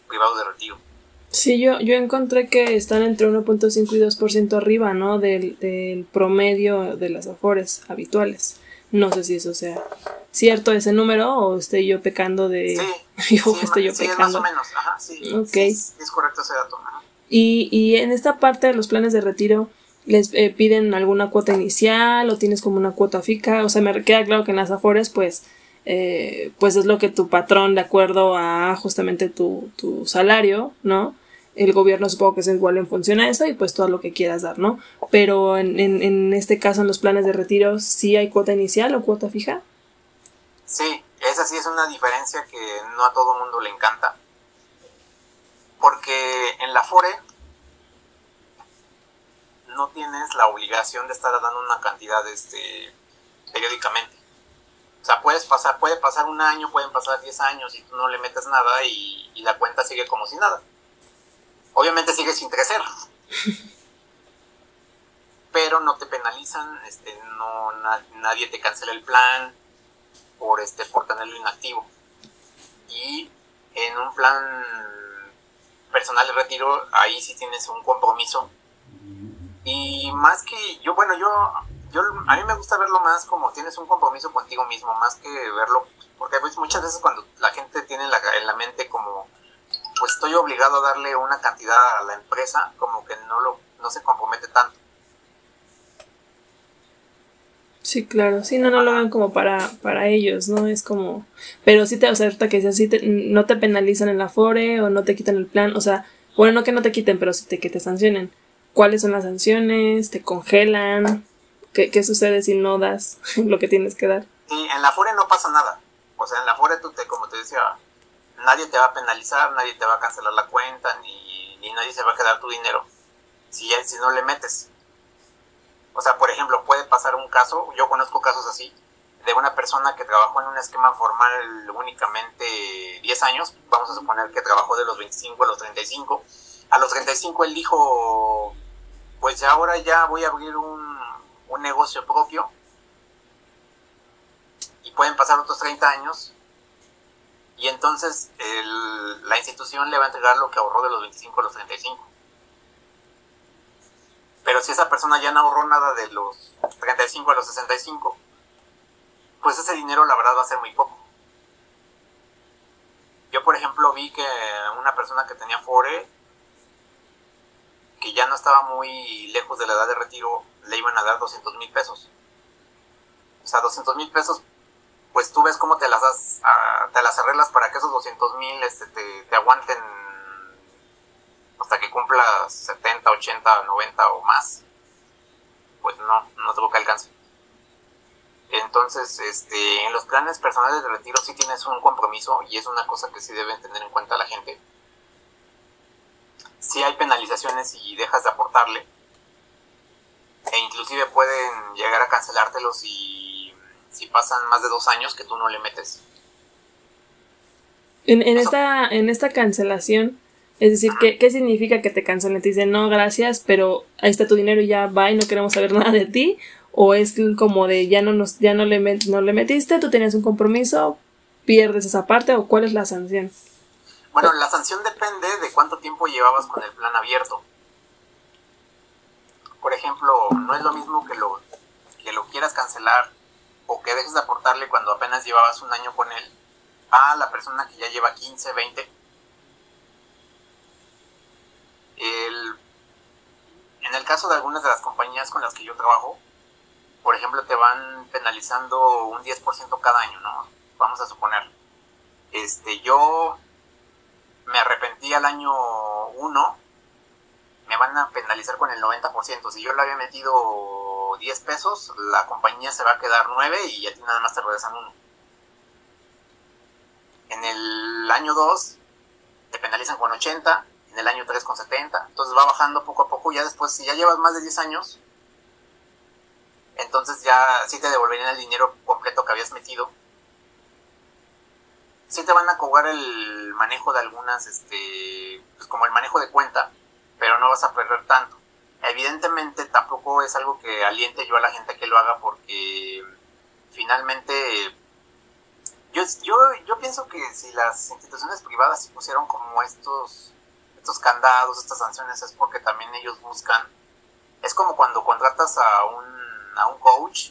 privados de retiro. Sí, yo, yo encontré que están entre 1.5 y 2% arriba, ¿no? Del, del promedio de las afores habituales. No sé si eso sea cierto ese número o estoy yo pecando de... Sí, (laughs) estoy yo pecando. más o menos, ajá, sí. es correcto ese dato. Y, y en esta parte de los planes de retiro, ¿les eh, piden alguna cuota inicial o tienes como una cuota fija? O sea, me queda claro que en las afores, pues eh, pues es lo que tu patrón, de acuerdo a justamente tu, tu salario, ¿no? El gobierno supongo que es igual en función a eso y pues todo lo que quieras dar, ¿no? Pero en, en, en este caso, en los planes de retiro, ¿sí hay cuota inicial o cuota fija? Sí, esa sí es una diferencia que no a todo mundo le encanta. Porque en la FORE no tienes la obligación de estar dando una cantidad este, periódicamente. O sea, puedes pasar, puede pasar un año, pueden pasar 10 años y tú no le metes nada y, la cuenta sigue como si nada. Obviamente sigue sin crecer. (laughs) pero no te penalizan, este, no, nadie te cancela el plan por, este, por tenerlo inactivo. Y en un plan personal de retiro, ahí sí tienes un compromiso. Y más que yo, bueno, yo yo a mí me gusta verlo más como tienes un compromiso contigo mismo, más que verlo, porque pues, muchas veces cuando la gente tiene en la, en la mente como, pues estoy obligado a darle una cantidad a la empresa, como que no, lo, no se compromete tanto. Sí, claro, sí, no, no lo ven como para, para ellos, ¿no? Es como, pero sí te, o sea, que si así no te penalizan en la FORE o no te quitan el plan, o sea, bueno, no que no te quiten, pero sí te, que te sancionen. ¿Cuáles son las sanciones? ¿Te congelan? ¿Qué, sucede si no das (laughs) lo que tienes que dar? Sí, en la Afore no pasa nada. O sea, en la Afore, tú te, como te decía, nadie te va a penalizar, nadie te va a cancelar la cuenta, ni, ni nadie se va a quedar tu dinero si, si no le metes. O sea, por ejemplo, puede pasar un caso, yo conozco casos así, de una persona que trabajó en un esquema formal únicamente 10 años, vamos a suponer que trabajó de los 25 a los 35, a los 35 él dijo, pues ahora ya voy a abrir un, un negocio propio y pueden pasar otros 30 años y entonces la institución le va a entregar lo que ahorró de los 25 a los 35. Pero si esa persona ya no ahorró nada de los 35 a los 65, pues ese dinero la verdad va a ser muy poco. Yo, por ejemplo, vi que una persona que tenía FORE, que ya no estaba muy lejos de la edad de retiro, le iban a dar 200 mil pesos. O sea, 200 mil pesos, pues tú ves cómo te las, das, ah, te las arreglas para que esos 200 mil este, te, te aguanten hasta que cumplas 70, 80, 90 o más. Pues no, no tengo que alcance. Entonces, este, en los planes personales de retiro sí tienes un compromiso y es una cosa que sí deben tener en cuenta la gente. Si hay penalizaciones y dejas de aportarle, e inclusive pueden llegar a cancelártelo si, si pasan más de dos años que tú no le metes. En, en esta, en esta cancelación, es decir, ¿qué, ¿qué significa que te cancelen? Te dicen, no, gracias, pero ahí está tu dinero y ya va y no queremos saber (laughs) nada de ti o es como de ya no nos ya no le no le metiste, tú tenías un compromiso, pierdes esa parte o cuál es la sanción? Bueno, la sanción depende de cuánto tiempo llevabas con el plan abierto. Por ejemplo, no es lo mismo que lo que lo quieras cancelar o que dejes de aportarle cuando apenas llevabas un año con él a la persona que ya lleva 15, 20. El, en el caso de algunas de las compañías con las que yo trabajo, por ejemplo, te van penalizando un 10% cada año, ¿no? Vamos a suponer. Este, yo me arrepentí al año 1, me van a penalizar con el 90%. Si yo le había metido 10 pesos, la compañía se va a quedar 9 y a ti nada más te regresan 1. En el año 2 te penalizan con 80, en el año 3 con 70. Entonces va bajando poco a poco. Ya después, si ya llevas más de 10 años, entonces ya sí te devolverían el dinero completo que habías metido. Sí te van a cobrar el manejo de algunas, este, pues como el manejo de cuenta, pero no vas a perder tanto. Evidentemente tampoco es algo que aliente yo a la gente que lo haga porque finalmente yo, yo, yo pienso que si las instituciones privadas pusieron como estos, estos candados, estas sanciones, es porque también ellos buscan, es como cuando contratas a un a un coach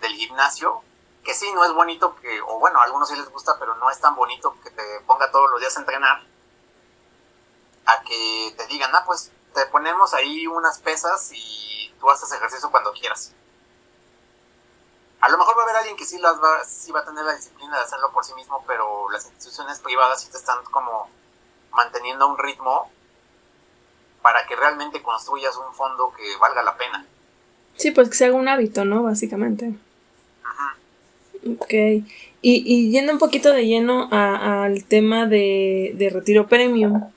del gimnasio, que sí, no es bonito que, o bueno, a algunos sí les gusta, pero no es tan bonito que te ponga todos los días a entrenar, a que te digan, ah, pues te ponemos ahí unas pesas y tú haces ejercicio cuando quieras. A lo mejor va a haber alguien que sí, las va, sí va a tener la disciplina de hacerlo por sí mismo, pero las instituciones privadas sí te están como manteniendo un ritmo para que realmente construyas un fondo que valga la pena. Sí, pues que se haga un hábito, ¿no? Básicamente. Ok. Y, y yendo un poquito de lleno al tema de, de, retiro premium.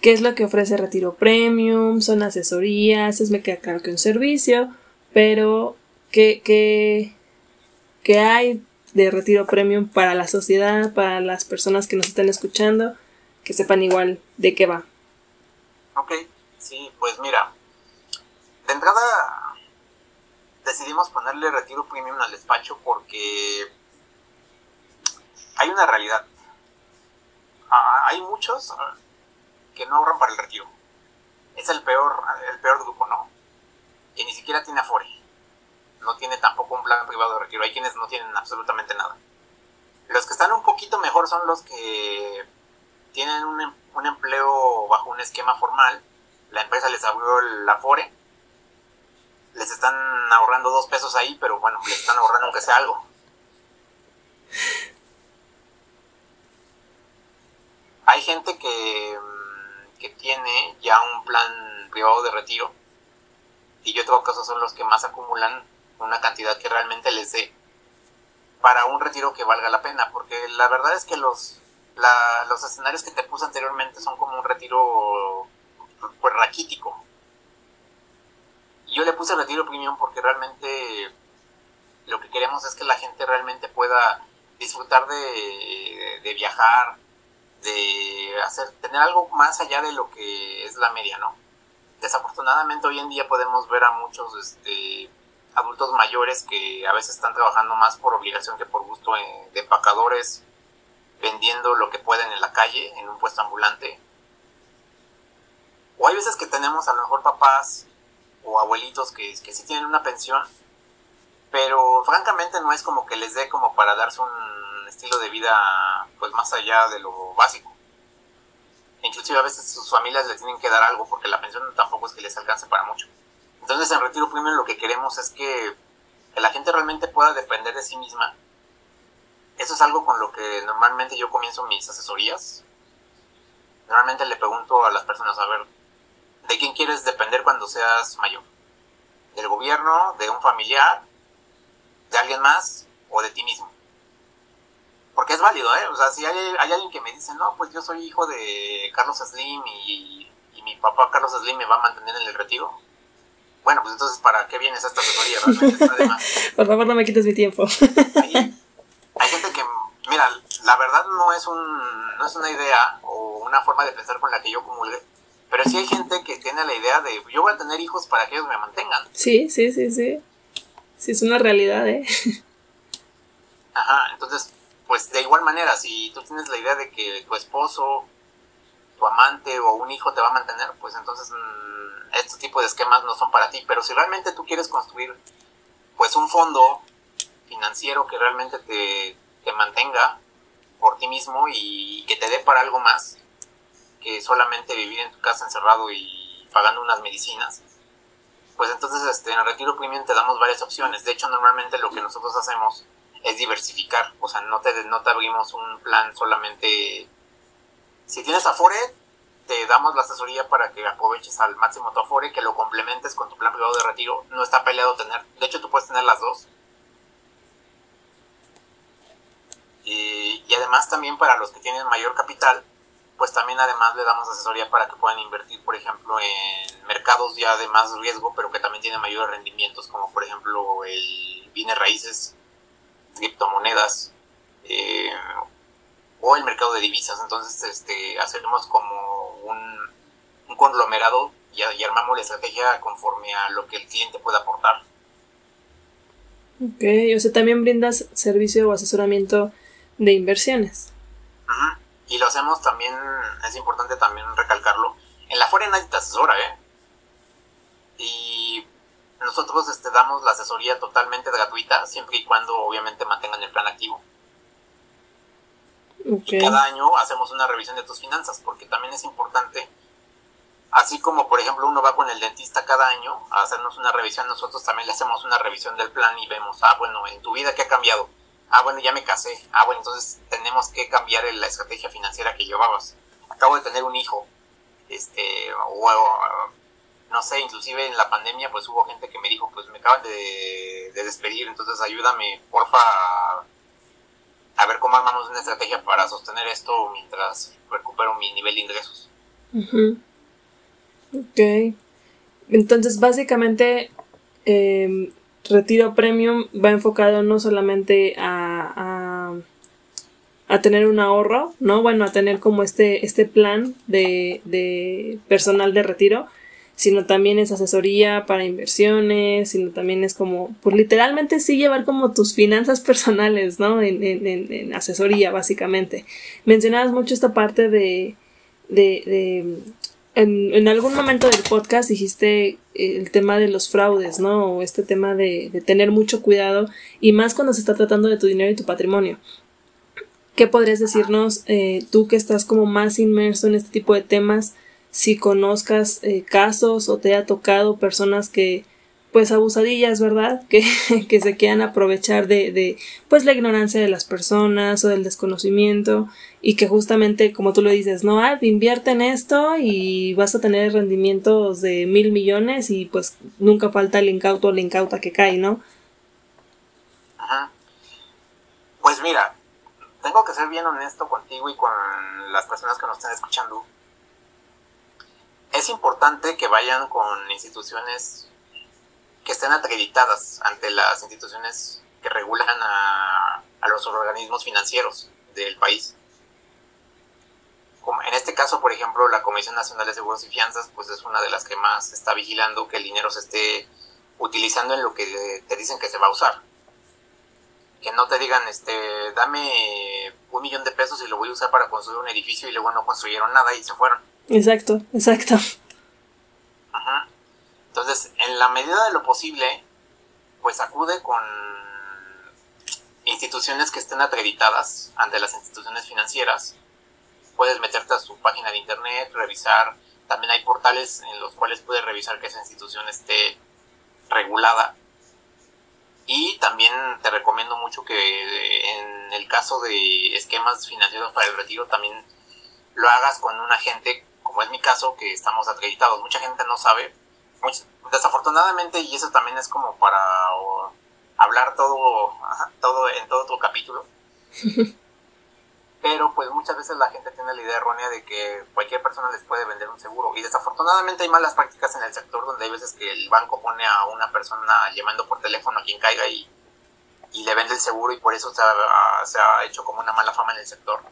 ¿Qué es lo que ofrece retiro premium? Son asesorías, es me queda claro que un servicio, pero ¿qué, qué, qué hay de retiro premium para la sociedad, para las personas que nos están escuchando, que sepan igual de qué va? Ok, sí, pues mira, de entrada decidimos ponerle retiro premium al despacho porque hay una realidad. Hay muchos ah, que no ahorran para el retiro. Es el peor, el peor grupo, ¿no? Que ni siquiera tiene Afore. No tiene tampoco un plan privado de retiro. Hay quienes no tienen absolutamente nada. Los que están un poquito mejor son los que tienen un, em, un empleo bajo un esquema formal. La empresa les abrió el Afore les están ahorrando dos pesos ahí, pero bueno, les están ahorrando aunque sea algo. Hay gente que, mm, que tiene ya un plan privado de retiro y yo creo que esos son los que más acumulan una cantidad que realmente les dé. para un retiro que valga la pena, porque la verdad es que los, los escenarios que te puse anteriormente son como un retiro pues raquítico. Yo le puse retiro premium porque realmente lo que queremos es que la gente realmente pueda disfrutar de, de viajar, de hacer, tener algo más allá de lo que es la media, ¿no? Desafortunadamente hoy en día podemos ver a muchos este, adultos mayores que a veces están trabajando más por obligación que por gusto de empacadores, vendiendo lo que pueden en la calle, en un puesto ambulante. O hay veces que tenemos a lo mejor papás o abuelitos que, que sí tienen una pensión, pero francamente no es como que les dé como para darse un estilo de vida pues más allá de lo básico. Inclusive a veces sus familias les tienen que dar algo porque la pensión tampoco es que les alcance para mucho. Entonces en Retiro Premium lo que queremos es que, la gente realmente pueda depender de sí misma. Eso es algo con lo que normalmente yo comienzo mis asesorías. Normalmente le pregunto a las personas, a ver, ¿de quién quieres depender cuando seas mayor? ¿Del gobierno? ¿De un familiar? ¿De alguien más? ¿O de ti mismo? Porque es válido, ¿eh? O sea, si hay, alguien que me dice, no, pues yo soy hijo de Carlos Slim y, y mi papá Carlos Slim me va a mantener en el retiro bueno, pues entonces, ¿para qué vienes a esta asesoría? (laughs) Por favor, no me quites mi tiempo. hay, gente que, mira, la verdad no es, un, no es una idea o una forma de pensar con la que yo comulgue, pero sí hay gente que tiene la idea de yo voy a tener hijos para que ellos me mantengan. Sí, sí, sí, sí. Sí, es una realidad, ¿eh? Ajá, entonces, pues de igual manera, si tú tienes la idea de que tu esposo, tu amante o un hijo te va a mantener, pues entonces mm, este tipo de esquemas no son para ti, pero si realmente tú quieres construir pues un fondo financiero que realmente te, te mantenga por ti mismo y que te dé para algo más que solamente vivir en tu casa encerrado y pagando unas medicinas, pues entonces este, en el retiro premium te damos varias opciones. De hecho, normalmente lo que nosotros hacemos es diversificar, o sea, no te, no te abrimos un plan solamente... Si tienes Afore, te damos la asesoría para que aproveches al máximo tu Afore, que lo complementes con tu plan privado de retiro. No está peleado tener, de hecho tú puedes tener las dos. Y, además también para los que tienen mayor capital, pues también además le damos asesoría para que puedan invertir, por ejemplo, en mercados ya de más riesgo, pero que también tienen mayores rendimientos, como por ejemplo el bienes raíces, criptomonedas, eh, o el mercado de divisas. Entonces, este, hacemos como un, conglomerado y, armamos la estrategia conforme a lo que el cliente puede aportar. Ok, o sea, también brindas servicio o asesoramiento de inversiones. Y lo hacemos también, es importante también recalcarlo, en la fuera nadie te asesora, ¿eh? Y nosotros este, damos la asesoría totalmente gratuita, siempre y cuando obviamente mantengan el plan activo cada año hacemos una revisión de tus finanzas, porque también es importante, así como por ejemplo uno va con el dentista cada año a hacernos una revisión, nosotros también le hacemos una revisión del plan y vemos, ah, bueno, en tu vida qué ha cambiado. Ah, bueno, ya me casé. Ah, bueno, entonces tenemos que cambiar la estrategia financiera que llevabas. Acabo de tener un hijo. Este, o, no sé, inclusive en la pandemia pues hubo gente que me dijo, pues me acaban de, de despedir, entonces ayúdame, porfa, a ver cómo armamos una estrategia para sostener esto mientras recupero mi nivel de ingresos. Ok. Entonces, básicamente, em, Retiro Premium va enfocado no solamente a, a, tener un ahorro, ¿no? Bueno, a tener como este, este plan de, de personal de retiro, sino también es asesoría para inversiones, sino también es como, pues literalmente sí llevar como tus finanzas (laughs) personales, ¿no? En, en, en asesoría, básicamente. Mencionabas mucho esta parte de, de, de en, en, algún momento del podcast dijiste el tema de los fraudes, ¿no? O este tema de, de tener mucho cuidado y más cuando se está tratando de tu dinero y tu patrimonio. ¿Qué podrías decirnos eh, tú que estás como más inmerso en este tipo de temas? si conozcas eh, casos o te ha tocado personas que pues abusadillas, ¿verdad? (laughs) Que, que se quieran aprovechar de, de, pues la ignorancia de las personas o del desconocimiento y que justamente como tú lo dices, no, ah, invierte en esto y vas a tener rendimientos de mil millones y pues nunca falta el incauto o la incauta que cae, ¿no? Pues mira, tengo que ser bien honesto contigo y con las personas que nos están escuchando. Es importante que vayan con instituciones que estén acreditadas ante las instituciones que regulan a, los organismos financieros del país. En este caso, por ejemplo, la Comisión Nacional de Seguros y Fianzas, pues es una de las que más está vigilando que el dinero se esté utilizando en lo que te dicen que se va a usar que no te digan, este, dame un millón de pesos y lo voy a usar para construir un edificio y luego no construyeron nada y se fueron. Exacto, exacto. Ajá. Entonces, en la medida de lo posible, pues acude con instituciones que estén acreditadas ante las instituciones financieras. Puedes meterte a su página de internet, revisar. También hay portales en los cuales puedes revisar que esa institución esté regulada y también te recomiendo mucho que en el caso de esquemas financieros para el retiro también lo hagas con un agente, como es mi caso, que estamos acreditados. Mucha gente no sabe. desafortunadamente, y eso también es como para hablar todo, todo en todo tu capítulo. (laughs) pero pues muchas veces la gente tiene la idea errónea de que cualquier persona les puede vender un seguro y desafortunadamente hay malas prácticas en el sector donde hay veces que el banco pone a una persona llamando por teléfono a quien caiga y, y le vende el seguro y por eso se ha, hecho como una mala fama en el sector.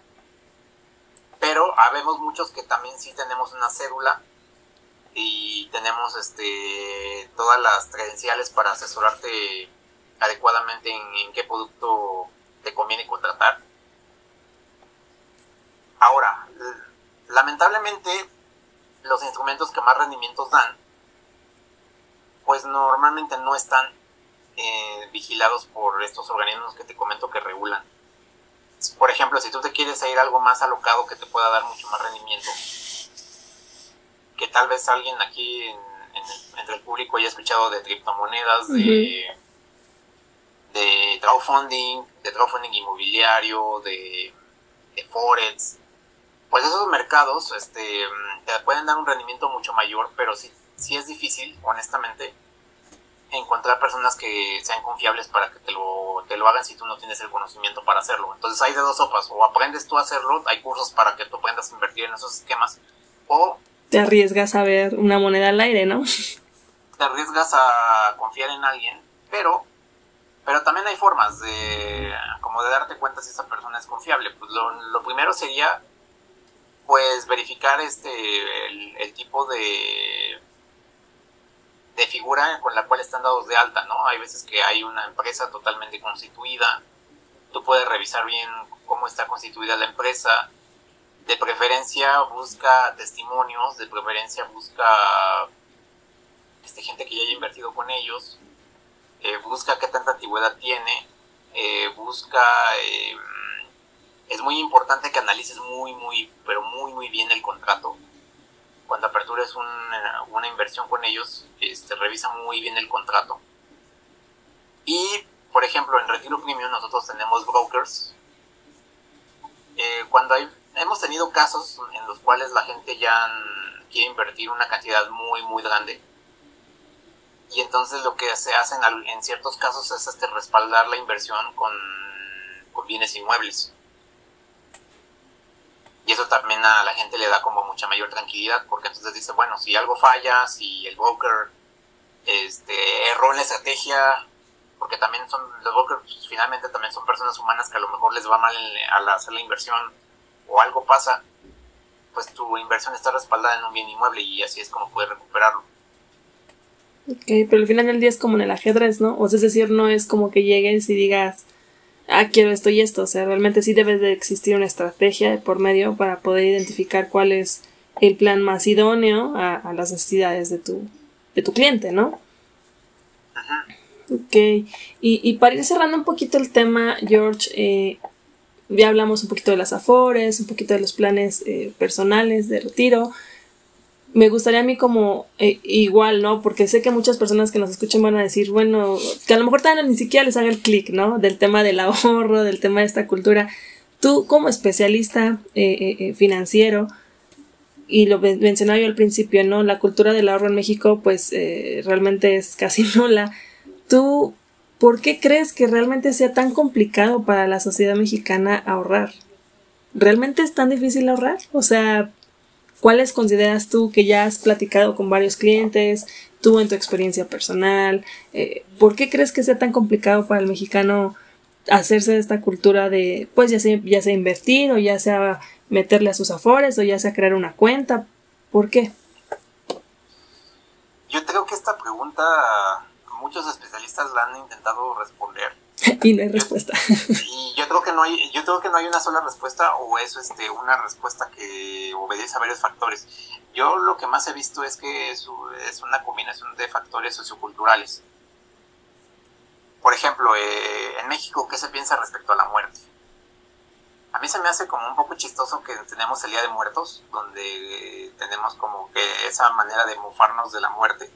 Pero habemos muchos que también sí tenemos una cédula y tenemos este todas las credenciales para asesorarte adecuadamente en qué producto te conviene contratar Ahora, lamentablemente, los instrumentos que más rendimientos dan, pues normalmente no están eh, vigilados por estos organismos que te comento que regulan. Por ejemplo, si tú te quieres ir algo más alocado que te pueda dar mucho más rendimiento, que tal vez alguien aquí entre el público haya escuchado de criptomonedas, de, de crowdfunding, de crowdfunding inmobiliario, de, de forex, pues esos mercados este, te pueden dar un rendimiento mucho mayor, pero sí, sí es difícil, honestamente, encontrar personas que sean confiables para que te lo, te lo hagan si tú no tienes el conocimiento para hacerlo. Entonces hay de dos sopas, o aprendes tú a hacerlo, hay cursos para que tú aprendas a invertir en esos esquemas, o... Te arriesgas a ver una moneda al aire, ¿no? Te arriesgas a confiar en alguien, pero pero también hay formas de como de darte cuenta si esa persona es confiable. Pues lo, lo primero sería pues verificar este el, tipo de de figura con la cual están dados de alta, ¿no? Hay veces que hay una empresa totalmente constituida, tú puedes revisar bien cómo está constituida la empresa, de preferencia busca testimonios, de preferencia busca este, gente que ya haya invertido con ellos, eh, busca qué tanta antigüedad tiene, eh, busca... Eh, es muy importante que analices muy, muy, pero muy, muy bien el contrato. Cuando apertures una, una inversión con ellos, este, revisa muy bien el contrato. Y, por ejemplo, en Retiro Premium nosotros tenemos brokers. Eh, cuando hay, hemos tenido casos en los cuales la gente ya quiere invertir una cantidad muy, muy grande. Y entonces lo que se hace en, en ciertos casos es este, respaldar la inversión con, con bienes inmuebles y eso también a la gente le da como mucha mayor tranquilidad porque entonces dice, bueno, si algo falla, si el broker este, erró en la estrategia, porque también son, los brokers finalmente también son personas humanas que a lo mejor les va mal al hacer la inversión o algo pasa, pues tu inversión está respaldada en un bien inmueble y así es como puedes recuperarlo. Ok, pero al final del día es como en el ajedrez, ¿no? O sea, es decir, no es como que llegues y digas, ah, quiero esto y esto. O sea, realmente sí debe de existir una estrategia por medio para poder identificar cuál es el plan más idóneo a, las necesidades de tu, de tu cliente, ¿no? Ajá. Ok. Y, y para ir cerrando un poquito el tema, George, eh, ya hablamos un poquito de las afores, un poquito de los planes eh, personales de retiro me gustaría a mí como eh, igual, ¿no? Porque sé que muchas personas que nos escuchan van a decir, bueno, que a lo mejor todavía ni siquiera les haga el clic, ¿no? Del tema del ahorro, del tema de esta cultura. Tú como especialista eh, eh, financiero, y lo mencionaba yo al principio, ¿no? La cultura del ahorro en México pues realmente es casi (laughs) nula. Tú ¿por qué crees que realmente sea tan complicado para la sociedad mexicana ahorrar? ¿Realmente es tan difícil ahorrar? O sea, ¿cuáles consideras tú que ya has platicado con varios clientes, tú en tu experiencia personal? Eh, ¿Por qué crees que sea tan complicado para el mexicano hacerse de esta cultura de, pues ya sea, ya sea invertir o ya sea meterle a sus afores o ya sea crear una cuenta? ¿Por qué? Yo creo que esta pregunta muchos especialistas la han intentado responder. (laughs) y no hay respuesta. y yo creo que no hay, yo creo que no hay una sola respuesta o es este una respuesta que obedece a varios factores. Yo lo que más he visto es que es, es una combinación de factores socioculturales. Por ejemplo, eh, en México, ¿qué se piensa respecto a la muerte? A mí se me hace como un poco chistoso que tenemos el Día de Muertos, donde tenemos como que esa manera de mofarnos de la muerte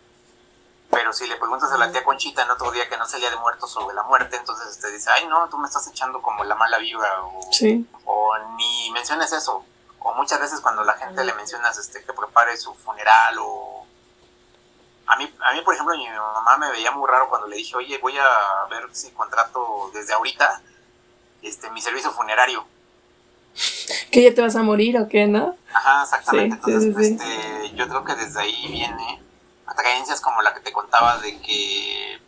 pero si le preguntas a la tía Conchita en otro día que no se de muertos sobre la muerte, entonces te dice, ay no, tú me estás echando como la mala vibra o, o ni menciones eso. O muchas veces cuando la gente le mencionas este, que prepare su funeral o... A mí, a mí, por ejemplo, mi mamá me veía muy raro cuando le dije, oye, voy a ver si contrato desde ahorita este, mi servicio funerario. (laughs) ¿Que ya te vas a morir o qué, no? Ajá, exactamente. entonces, este, yo creo que desde ahí viene creencias como la que te contaba de que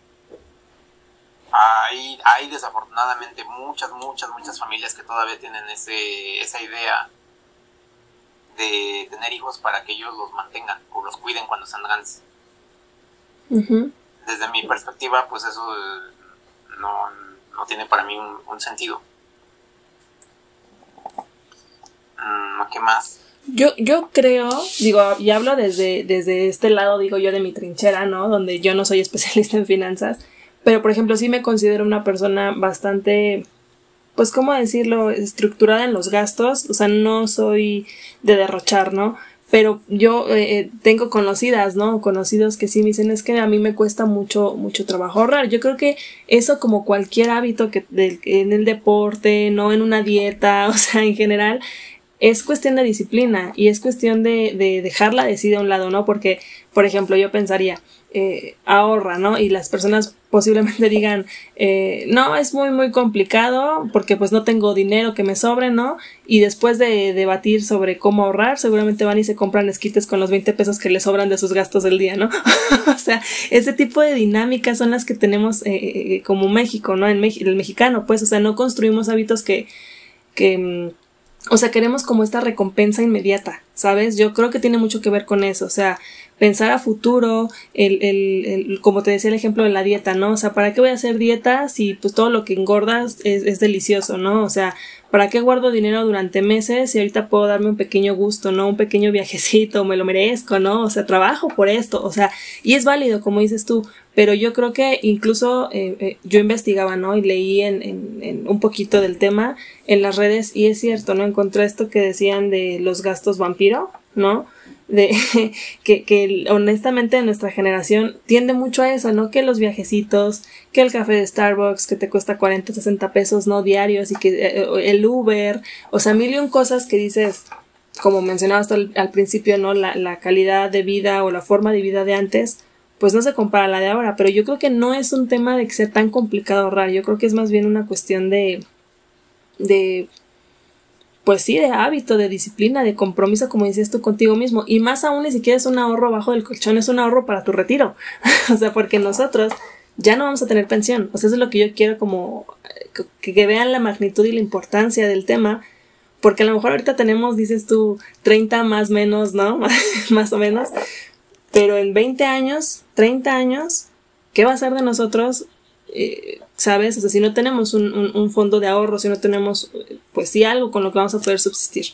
hay, hay desafortunadamente muchas, muchas, muchas familias que todavía tienen ese, esa idea de tener hijos para que ellos los mantengan o los cuiden cuando sean grandes. Desde mi perspectiva, pues eso no, no tiene para mí un, sentido. Mm, ¿Qué más? Yo, yo creo, digo, y hablo desde, desde este lado, digo yo, de mi trinchera, ¿no? Donde yo no soy (laughs) especialista en finanzas, pero por ejemplo sí me considero una persona bastante, pues, ¿cómo decirlo?, estructurada en los gastos, o sea, no soy de derrochar, ¿no? Pero yo eh, eh, tengo conocidas, ¿no? Conocidos que sí me dicen es que a mí me cuesta mucho, mucho trabajo ahorrar. Yo creo que eso como cualquier hábito que en el deporte, no en una dieta, (laughs) o sea, en general, es cuestión de disciplina y es cuestión de, de dejarla decir a un lado, ¿no? Porque, por ejemplo, yo pensaría, eh, ahorra, ¿no? Y las personas posiblemente (laughs) digan, eh, no, es muy, muy complicado porque pues no tengo dinero que me sobre, ¿no? Y después de debatir sobre cómo ahorrar, seguramente van y se compran esquites con los 20 pesos que les sobran de sus gastos del día, ¿no? (laughs) o sea, ese tipo de dinámicas son las que tenemos eh, eh como México, ¿no? En el mexicano, pues, o sea, no construimos hábitos que, que mm, o sea, queremos como esta recompensa inmediata, ¿sabes? Yo creo que tiene mucho que ver con eso, o sea, pensar a futuro, el, el, el, como te decía el ejemplo de la dieta, ¿no? O sea, ¿para qué voy a hacer dieta si pues todo lo que engordas es, es delicioso, ¿no? O sea, ¿para qué guardo dinero durante meses si ahorita puedo darme un pequeño gusto, ¿no? Un pequeño viajecito, me lo merezco, ¿no? O sea, trabajo por esto, o sea, y es válido, como dices tú, pero yo creo que incluso eh, eh, yo investigaba, ¿no? Y leí en, en, un poquito del tema en las redes y es cierto, ¿no? Encontré esto que decían de los gastos vampiro, ¿no? De (laughs) que, que honestamente en nuestra generación tiende mucho a eso, ¿no? Que los viajecitos, que el café de Starbucks que te cuesta 40, 60 pesos, ¿no? Diarios y que eh, el Uber, o sea, mil y un cosas que dices, como mencionabas al, al principio, ¿no? La, la calidad de vida o la forma de vida de antes, pues no se compara a la de ahora, pero yo creo que no es un tema de que sea tan complicado ahorrar, yo creo que es más bien una cuestión de, de, pues sí, de hábito, de disciplina, de compromiso, como dices tú contigo mismo, y más aún ni siquiera es un ahorro abajo del colchón, es un ahorro para tu retiro, (laughs) o sea, porque nosotros ya no vamos a tener pensión, o sea, eso es lo que yo quiero como que, que vean la magnitud y la importancia del tema, porque a lo mejor ahorita tenemos, dices tú, 30 más menos, ¿no? (laughs) más o menos, pero en 20 años, 30 años, ¿qué va a ser de nosotros? Eh, ¿Sabes? O sea, si no tenemos un, un, fondo de ahorro, si no tenemos, pues sí, algo con lo que vamos a poder subsistir.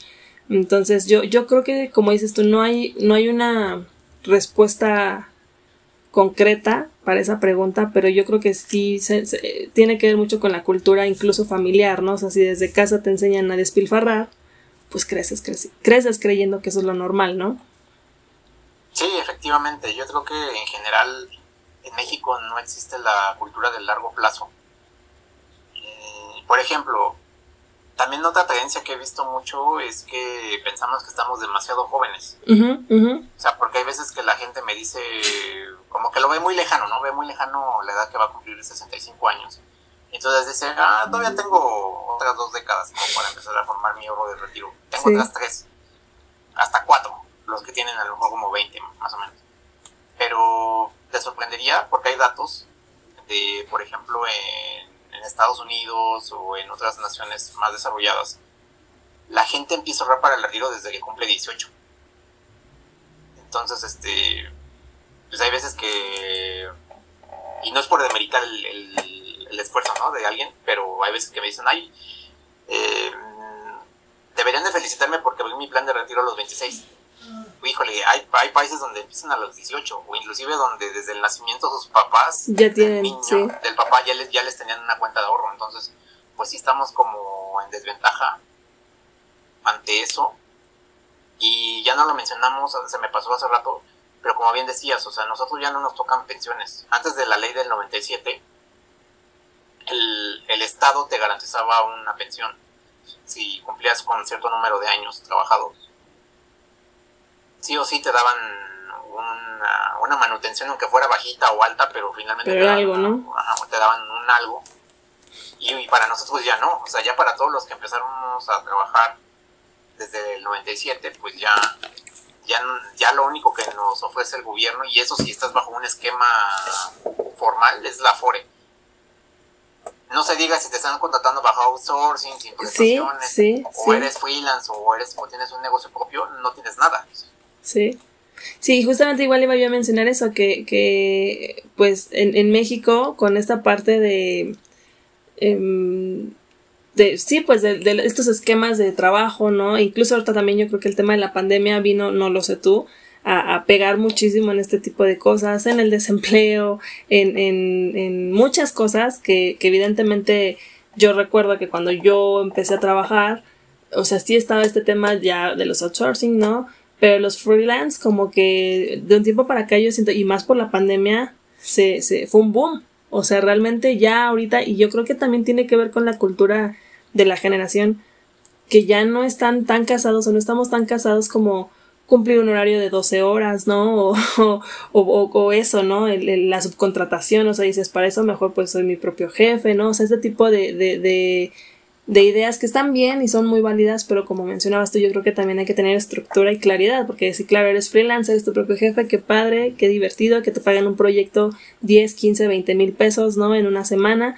Entonces, yo, yo creo que, como dices tú, no hay, no hay una respuesta concreta para esa pregunta, pero yo creo que sí se, tiene que ver mucho con la cultura, incluso familiar, ¿no? O sea, si desde casa te enseñan a despilfarrar, pues creces, creces, creces creyendo que eso es lo normal, ¿no? Sí, efectivamente. Yo creo que en general en México no existe la cultura del largo plazo. Eh, por ejemplo, también otra tendencia que he visto mucho es que pensamos que estamos demasiado jóvenes. O sea, porque hay veces que la gente me dice, como que lo ve muy lejano, ¿no? Ve muy lejano la edad que va a cumplir 65 años. Entonces dice, ah, todavía tengo otras dos décadas como para empezar a formar mi ahorro de retiro. Tengo otras tres, hasta cuatro, los que tienen a lo mejor como 20 más o menos. Pero te sorprendería porque hay datos de, por ejemplo, en, en Estados Unidos o en otras naciones más desarrolladas, la gente empieza a ahorrar para el retiro desde que cumple 18. Entonces, este, pues hay veces que, y no es por demeritar el, el, esfuerzo, ¿no? De alguien, pero hay veces que me dicen, ay, eh, deberían de felicitarme porque vi mi plan de retiro a los 26. Híjole, hay, hay países donde empiezan a los 18, o inclusive donde desde el nacimiento sus papás, ya tienen, del papá ya les, ya les tenían una cuenta de ahorro. Entonces, pues sí estamos como en desventaja ante eso. Y ya no lo mencionamos, se me pasó hace rato, pero como bien decías, o sea, nosotros ya no nos tocan pensiones. Antes de la ley del 97, el, el Estado te garantizaba una pensión si cumplías con cierto número de años trabajados. Sí o sí te daban una, una manutención, aunque fuera bajita o alta, pero finalmente te, daban, algo, ¿no? te daban un algo. Y, y, para nosotros ya no, o sea, ya para todos los que empezaron a trabajar desde el 97, pues ya, ya, ya lo único que nos ofrece el gobierno, y eso si estás bajo un esquema formal, es la FORE. No se diga si te están contratando bajo outsourcing, sin prestaciones, o eres freelance, o, eres, o tienes un negocio propio, no tienes nada. Sí. Sí, justamente igual iba yo a mencionar eso, que, que pues en, en México, con esta parte de... Eh, sí, pues de, estos esquemas de trabajo, ¿no? Incluso ahorita también yo creo que el tema de la pandemia vino, no lo sé tú, a, pegar muchísimo en este tipo de cosas, en el desempleo, en, en, en muchas cosas que, que evidentemente yo recuerdo que cuando yo empecé a trabajar, o sea, sí estaba este tema ya de los outsourcing, ¿no? Pero los freelance, como que de un tiempo para acá yo siento, y más por la pandemia, se, se fue un boom. O sea, realmente ya ahorita, y yo creo que también tiene que ver con la cultura de la generación que ya no están tan casados o no estamos tan casados como cumplir un horario de 12 horas, ¿no? (laughs) O, o, o, eso, ¿no? la subcontratación, o sea, dices, para eso mejor pues soy mi propio jefe, ¿no? O sea, este tipo de, de, de, de ideas que están bien y son muy válidas, pero como mencionabas tú, yo creo que también hay que tener estructura y claridad, porque si claro, eres freelancer, eres tu propio jefe, qué padre, qué divertido, que te paguen un proyecto 10, 15, 20 mil pesos, ¿no? En una semana,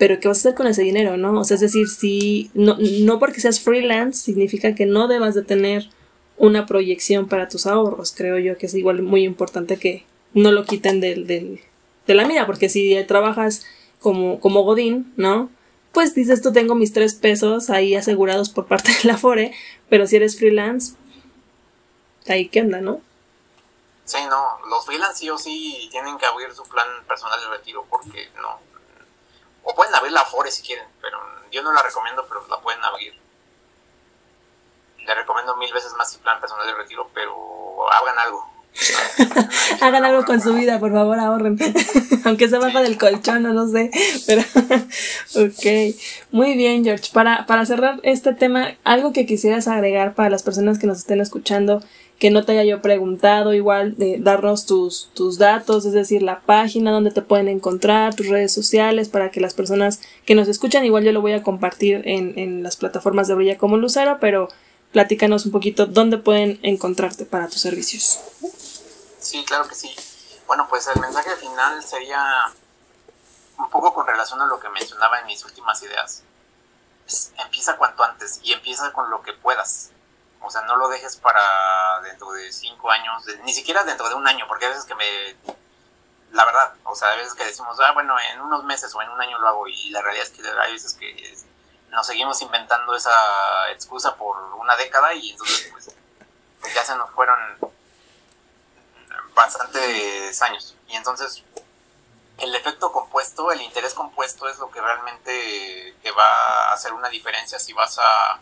pero ¿qué vas a hacer con ese dinero, no? O sea, es decir, si no, no porque seas freelance significa que no debas de tener una proyección para tus ahorros. Creo yo que es igual muy importante que no lo quiten del, del, de la mira, porque si trabajas como, como Godín, ¿no? Pues dices, tú tengo mis tres pesos ahí asegurados por parte de la FORE, pero si eres freelance, ahí qué onda, ¿no? Sí, no, los freelance sí o sí tienen que abrir su plan personal de retiro porque no, o pueden abrir la Afore si quieren, pero yo no la recomiendo, pero la pueden abrir. Le recomiendo mil veces más el plan personal de retiro, pero hagan algo. (laughs) Hagan algo con su vida, por favor, ahorren. (laughs) Aunque se baja del colchón, no, no sé. Pero, (laughs) ok. Muy bien, George. Para, para cerrar este tema, algo que quisieras agregar para las personas que nos estén escuchando que no te haya yo preguntado, igual darnos tus, tus datos, es decir, la página donde te pueden encontrar, tus redes sociales, para que las personas que nos escuchan, igual yo lo voy a compartir en, en las plataformas de Brilla como Lucero, pero platícanos un poquito dónde pueden encontrarte para tus servicios. Sí, claro que sí. Bueno, pues el mensaje final sería un poco con relación a lo que mencionaba en mis últimas ideas. empieza cuanto antes y empieza con lo que puedas o sea, no lo dejes para dentro de cinco años, ni siquiera dentro de un año, porque a veces que me... La verdad, o sea, a veces que decimos, ah, bueno, en unos meses o en un año lo hago, y la realidad es que hay veces que nos seguimos inventando esa excusa por una década y entonces pues, ya se nos fueron bastantes años. Y entonces el efecto compuesto, el interés compuesto es lo que realmente te va a hacer una diferencia si vas a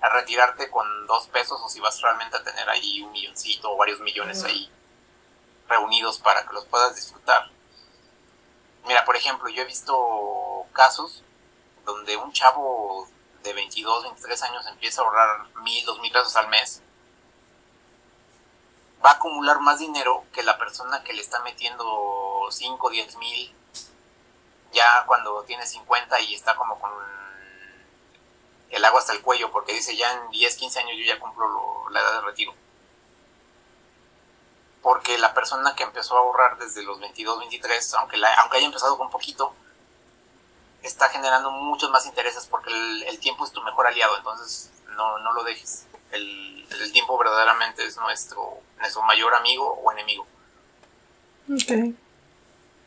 a retirarte con dos pesos o si vas realmente a tener ahí un milloncito o varios millones ahí reunidos para que los puedas disfrutar. Mira, por ejemplo, yo he visto casos donde un chavo de 22, 23 años empieza a ahorrar mil, dos mil pesos al mes va a acumular más dinero que la persona que le está metiendo 5, 10 mil ya cuando tiene 50 y está como con el agua hasta el cuello, porque dice ya en 10, 15 años yo ya cumplo la edad de retiro. Porque la persona que empezó a ahorrar desde los 22, 23, aunque, aunque haya empezado con poquito, está generando muchos más intereses porque el, tiempo es tu mejor aliado, entonces no, no lo dejes. El, el, tiempo verdaderamente es nuestro, nuestro mayor amigo o enemigo. Okay.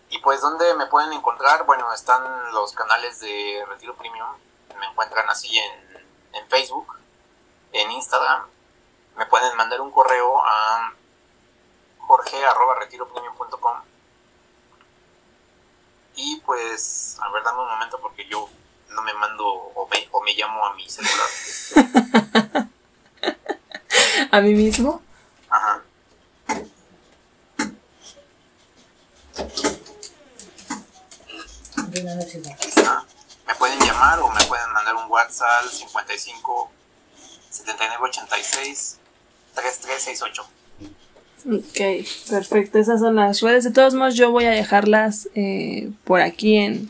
Y pues, ¿dónde me pueden encontrar? Bueno, están los canales de Retiro Premium. Me encuentran así en, en Facebook, en Instagram. Me pueden mandar un correo a jorge.retiropremium.com. Y pues, a ver, dame un momento porque yo no me mando o me, o me llamo a mi celular. (laughs) ¿A mí mismo? Ajá. me pueden llamar o me pueden mandar un WhatsApp 55 79 86 3368. Ok, perfecto. Esas son las redes. De todos modos, yo voy a dejarlas eh, por aquí en,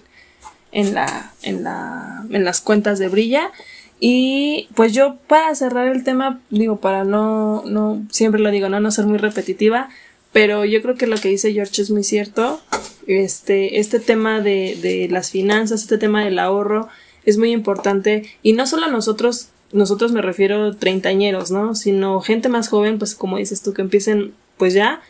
en, la, en, la, en las cuentas de Brilla. Y pues yo para cerrar el tema, digo, para no, no, siempre lo digo, no, no ser muy repetitiva, pero yo creo que lo que dice George es muy cierto. Este, este tema de, de las finanzas, este tema del ahorro es muy importante y no solo nosotros, nosotros me refiero treintañeros, ¿no? Sino gente más joven, pues como dices tú, que empiecen pues ya.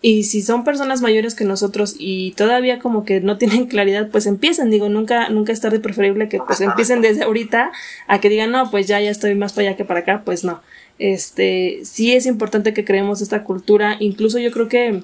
Y si son personas mayores que nosotros y todavía como que no tienen (laughs) claridad, pues empiecen, digo, nunca, nunca es tarde preferible que pues empiecen desde ahorita a que digan, no, pues ya, ya estoy más para allá que para acá, pues no este, sí es importante que creemos esta cultura, incluso yo creo que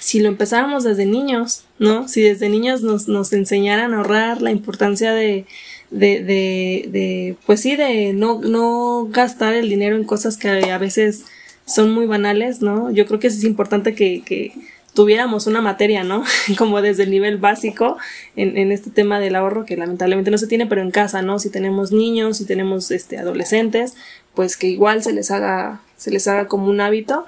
si lo empezáramos desde niños, ¿no? Si desde niños nos, nos enseñaran a ahorrar, la importancia de, de, de, de, pues sí, de no, no gastar el dinero en cosas que a veces son muy banales, ¿no? Yo creo que es importante que, que tuviéramos una materia, ¿no? (laughs) Como desde el nivel básico en, en, este tema del ahorro, que lamentablemente no se tiene, pero en casa, ¿no? Si tenemos niños, si tenemos este, adolescentes, pues que igual se les haga, se les haga como un hábito.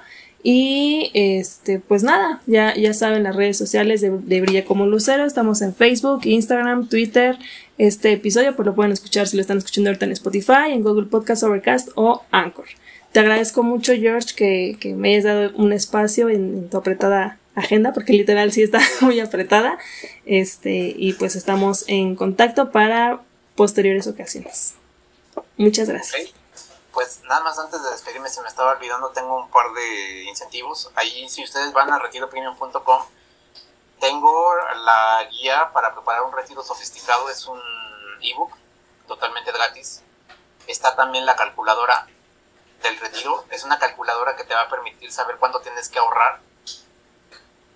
Y este, pues nada, ya, ya saben las redes sociales de, de, Brilla como Lucero, estamos en Facebook, Instagram, Twitter. Este episodio pues lo pueden escuchar si lo están escuchando ahorita en Spotify, en Google Podcast, Overcast o Anchor. Te agradezco mucho, George, que, que me hayas dado un espacio en, tu apretada agenda, porque literal sí está (laughs) muy apretada. Este, y pues estamos en contacto para posteriores ocasiones. Muchas gracias pues nada más antes de despedirme, se me estaba olvidando, tengo un par de incentivos. Ahí si ustedes van a retiropremium.com, tengo la guía para preparar un retiro sofisticado, es un ebook totalmente gratis. Está también la calculadora del retiro, es una calculadora que te va a permitir saber cuánto tienes que ahorrar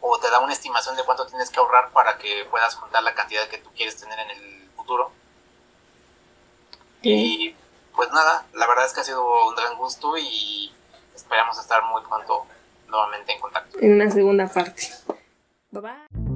o te da una estimación de cuánto tienes que ahorrar para que puedas juntar la cantidad que tú quieres tener en el futuro. Y pues nada, la verdad es que ha sido un gran gusto y esperamos estar muy pronto nuevamente en contacto. En una segunda parte. Bye bye.